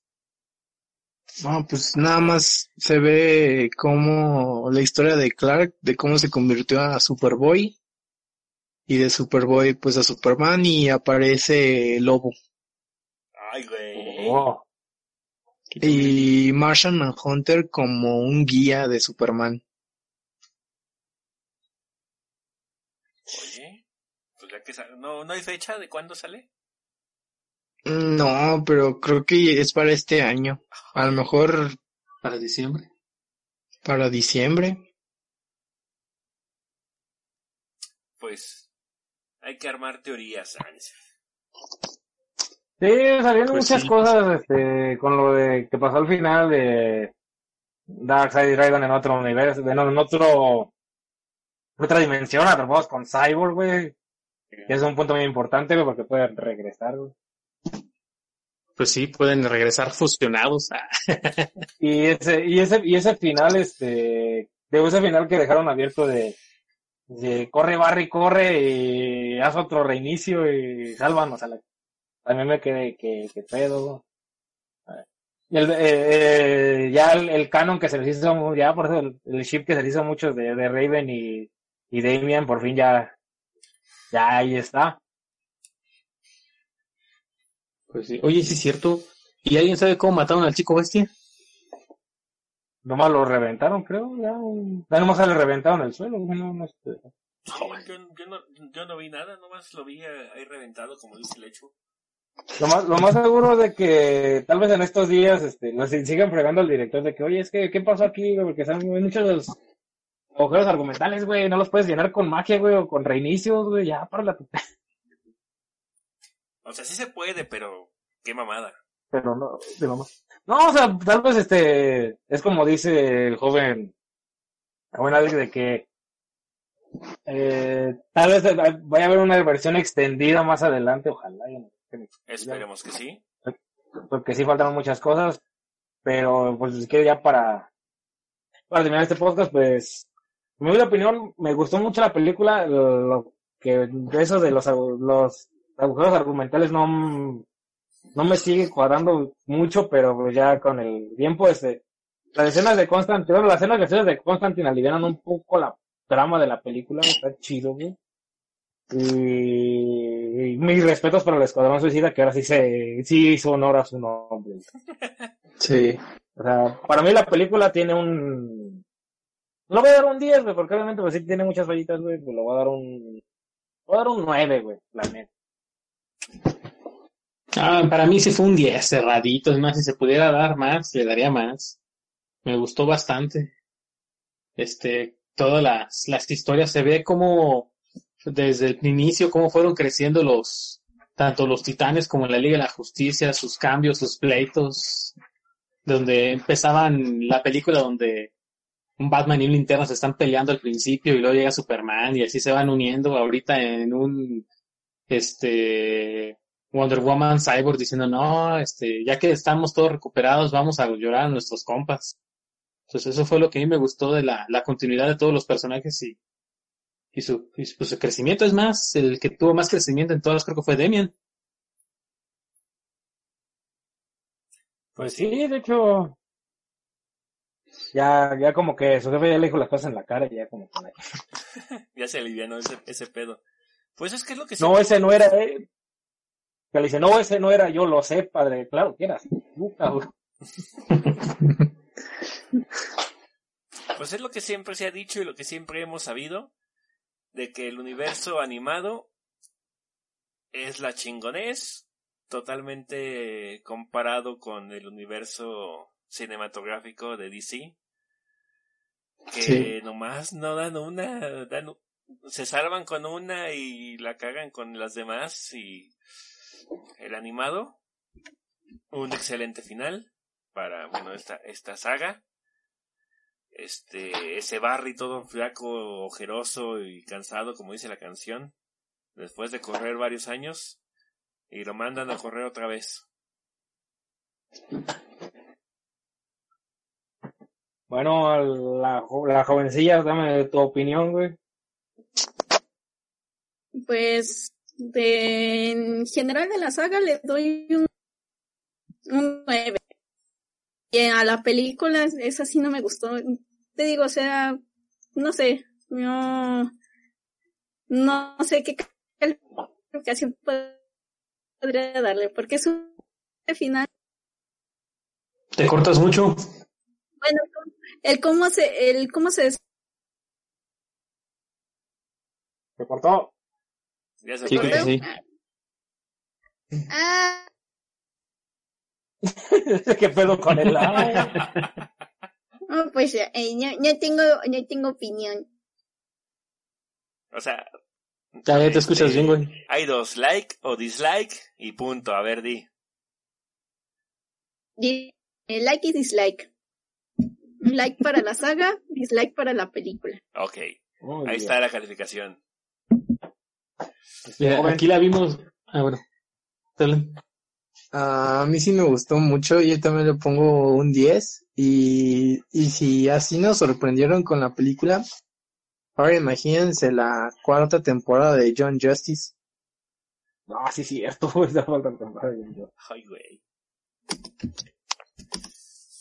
No, pues nada más se ve como la historia de Clark, de cómo se convirtió a Superboy y de Superboy pues a Superman y aparece Lobo. Ay, güey. Oh, Y Martian Manhunter como un guía de Superman. Oye, pues ya que sa- no, no hay fecha de cuándo sale. No, pero creo que es para este año. A lo mejor Para diciembre. para diciembre. Pues hay que armar teorías. Sí, salieron Pues muchas sí. cosas este, con lo de que pasó al final de Darkseid y Raven en otro universo, de, no, en otro otra dimensión, atrapados con Cyborg, güey. Que es un punto muy importante, güey, porque pueden regresar, güey. Pues sí, pueden regresar fusionados. Y ese, y ese, y ese final, este, de ese final que dejaron abierto de, de corre, barre y corre y haz otro reinicio y sálvanos a la, también me quedé que, pedo. Y el, eh, eh, ya el, canon que se les hizo, ya por eso el, el ship que se les hizo mucho de, de Raven y, y Damian, por fin ya, ya ahí está. Pues sí. Oye, sí es cierto. ¿Y alguien sabe cómo mataron al chico bestia? Nomás lo reventaron, creo, ya, ya nomás se le reventaron el suelo, güey, no, no, este, Sí, yo, yo no, yo no vi nada, nomás lo vi eh, ahí reventado, como dice el hecho. Lo más, lo más seguro de que tal vez en estos días este, nos sigan fregando al director de que, oye, es que, ¿qué pasó aquí? Porque saben, muchos de los agujeros argumentales, güey, no los puedes llenar con magia, güey, o con reinicios, güey, ya, para la... O sea, sí se puede, pero qué mamada. Pero no, de mamá. No, o sea, tal vez este, es como dice el joven, el joven Alex, de que, eh, tal vez vaya a haber una versión extendida más adelante, ojalá. Esperemos que sí. porque sí faltaron muchas cosas, pero pues si quiero ya para, para terminar este podcast, pues, en mi opinión, me gustó mucho la película, lo, lo que de eso de los, los agujeros argumentales no, no me sigue cuadrando mucho, pero ya con el tiempo, este, las escenas de Constantine, bueno, las escenas de escenas de Constantine alivianan un poco la trama de la película, está chido, güey. Y, y mis respetos para el Escuadrón Suicida, que ahora sí se, sí hizo honor a su nombre. Sí. O sea, para mí la película tiene un... No voy a dar un 10, güey, porque obviamente pues sí tiene muchas fallitas, güey, pues le voy a dar un... Voy a dar un 9, güey, la neta. Ah, para mí sí fue un 10 cerradito. Es más, si se pudiera dar más, le daría más. Me gustó bastante. Este, todas las, las historias se ve como desde el inicio, cómo fueron creciendo los, tanto los titanes como la Liga de la Justicia, sus cambios, sus pleitos, donde empezaban la película donde un Batman y un linterna se están peleando al principio y luego llega Superman y así se van uniendo ahorita en un, este, Wonder Woman Cyborg diciendo, no, este, ya que estamos todos recuperados, vamos a llorar a nuestros compas. Entonces eso fue lo que a mí me gustó de la, la continuidad de todos los personajes y, y su, y su, pues, su crecimiento es más, el que tuvo más crecimiento en todas creo que fue Demian. Pues sí, de hecho, ya, ya como que su jefe ya le dijo las cosas en la cara y ya como que... Ya se alivianó ese, ese pedo. Pues es que es lo que No, ese no era, eh. Que le dice, no, ese no era, yo lo sé, padre. Claro que eras. tú. Pues es lo que siempre se ha dicho y lo que siempre hemos sabido, de que el universo animado es la chingonés, totalmente comparado con el universo cinematográfico de DC, que Sí. nomás no dan una, dan, se salvan con una y la cagan con las demás y el animado, un excelente final para, bueno, esta, esta saga este ese Barry todo flaco, ojeroso y cansado, como dice la canción, después de correr varios años, y lo mandan a correr otra vez. Bueno, la, la jovencilla, dame tu opinión, güey. Pues de en general de la saga le doy un, un 9. Y a la película esa sí no me gustó. Te digo, o sea, no sé, no, no sé qué calificación podría darle, porque es un final, ¿Te cortas mucho? bueno, el cómo se, el cómo se Se cortó. Ya se Sí, que sí. ah, ¿Qué pedo con el la? oh, pues eh, no, no tengo, no tengo opinión. O sea, Ya, ya te escuchas Este, bien, güey. hay dos, like o dislike, y punto, a ver, di. Di- eh, Like y dislike. Like para la saga, dislike para la película. Ok, Muy ahí bien. está la calificación. Mira, joven. aquí la vimos. Ah, bueno. Dale. A mí sí me gustó mucho, yo también le pongo un 10 y, y si así nos sorprendieron con la película, ahora imagínense la cuarta temporada de John Justice. No, sí, cierto, esa falta de temporada, yo. Ay, güey.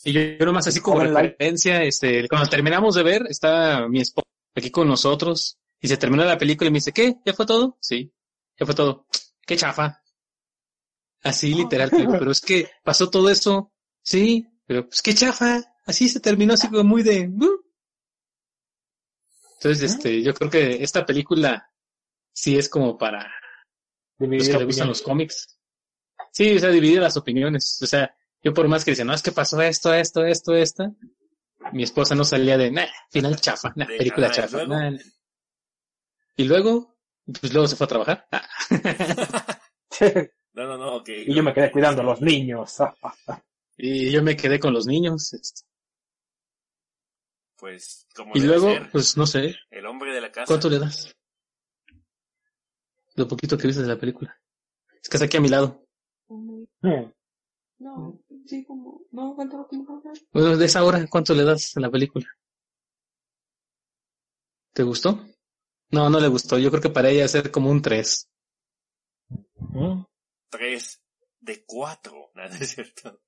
Y yo, yo nomás así como referencia, este, cuando terminamos de ver, está mi esposa aquí con nosotros y se terminó la película y me dice, ¿qué? ¿Ya fue todo? Sí, ya fue todo. Qué chafa. Así literal, pero, es que pasó todo eso. Sí, pero pues qué chafa. Así se terminó así como muy de... "Uh". Entonces, este, yo creo que esta película sí es como para los que le gustan los cómics. Sí, o sea, dividir las opiniones. O sea, yo por más que decía, no, es que pasó esto, esto, esto, esto. Mi esposa no salía de, nah, final chafa, nah, película nada, ¿y chafa. luego? nah, nah". Y luego, pues luego se fue a trabajar. Ah, No, no, no, ok. y yo me quedé cuidando a los niños. y yo me quedé con los niños. este. Pues, como Y debe luego, ser, pues no sé, el hombre de la casa. ¿cuánto le das? Lo poquito que viste de la película. Es que está aquí a mi lado. No, sí, como, no, ¿cuánto como Bueno, de esa hora, ¿cuánto le das a la película? ¿Te gustó? No, no le gustó. Yo creo que para ella ser como un 3. Tres de cuatro. No, no es cierto.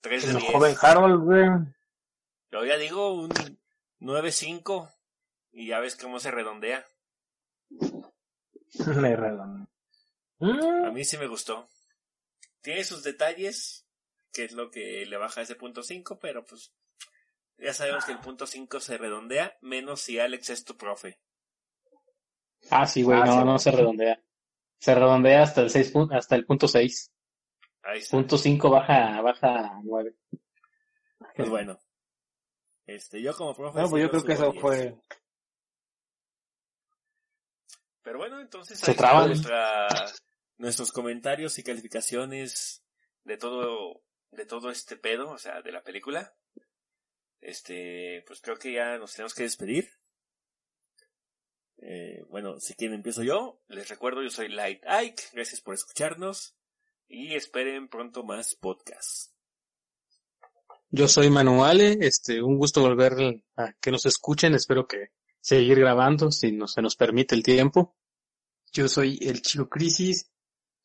Tres de El diez. joven Harold, güey. Yo ya digo un 9-5 y ya ves cómo se redondea. Le redondo. A mí sí me gustó. Tiene sus detalles, que es lo que le baja ese punto 5, pero pues ya sabemos que el punto 5 se redondea, menos si Alex es tu profe. Ah, sí, güey, Ah, no, sí. no se redondea. Se redondea hasta el 6, hasta el punto 6. Ahí está. Punto 5 baja, baja a 9. Pues bueno. Este, yo como profe. No, pues yo creo que eso 10. fue. Pero bueno, entonces Se traban. nuestra, nuestros comentarios y calificaciones de todo, de todo este pedo, o sea, de la película. Este, pues creo que ya nos tenemos que despedir. Eh, bueno, si quieren empiezo yo. Les recuerdo, yo soy Light Ike. Gracias por escucharnos. Y esperen pronto más podcasts. Yo soy Manuale, este, un gusto volver a que nos escuchen. Espero que seguir grabando si nos, se nos permite el tiempo. Yo soy el Chico Crisis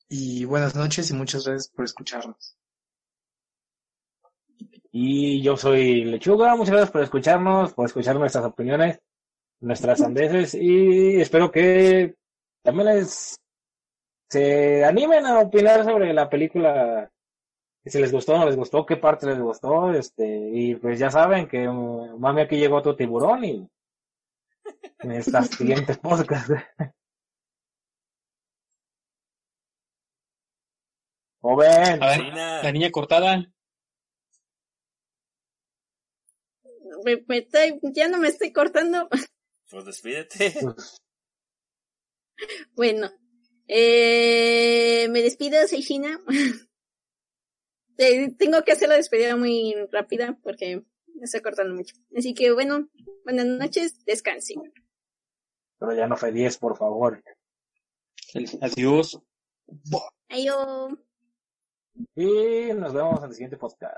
y buenas noches y muchas gracias por escucharnos. Y yo soy Lechuga, muchas gracias por escucharnos, por escuchar nuestras opiniones, nuestras sandeces y espero que también les se animen a opinar sobre la película si les gustó o no les gustó, qué parte les gustó, este, y pues ya saben que um, mami aquí llegó otro tiburón y en estas siguientes podcasts. Joven, A ver, la niña cortada. Me- me estoy- ya no me estoy cortando. Pues despídete. Bueno, eh, me despido, soy China. Eh, Tengo que hacer la despedida muy rápida porque me estoy cortando mucho. Así que bueno, buenas noches, descansen. pero ya no fue 10, por favor. Adiós. Adiós. Y nos vemos en el siguiente podcast.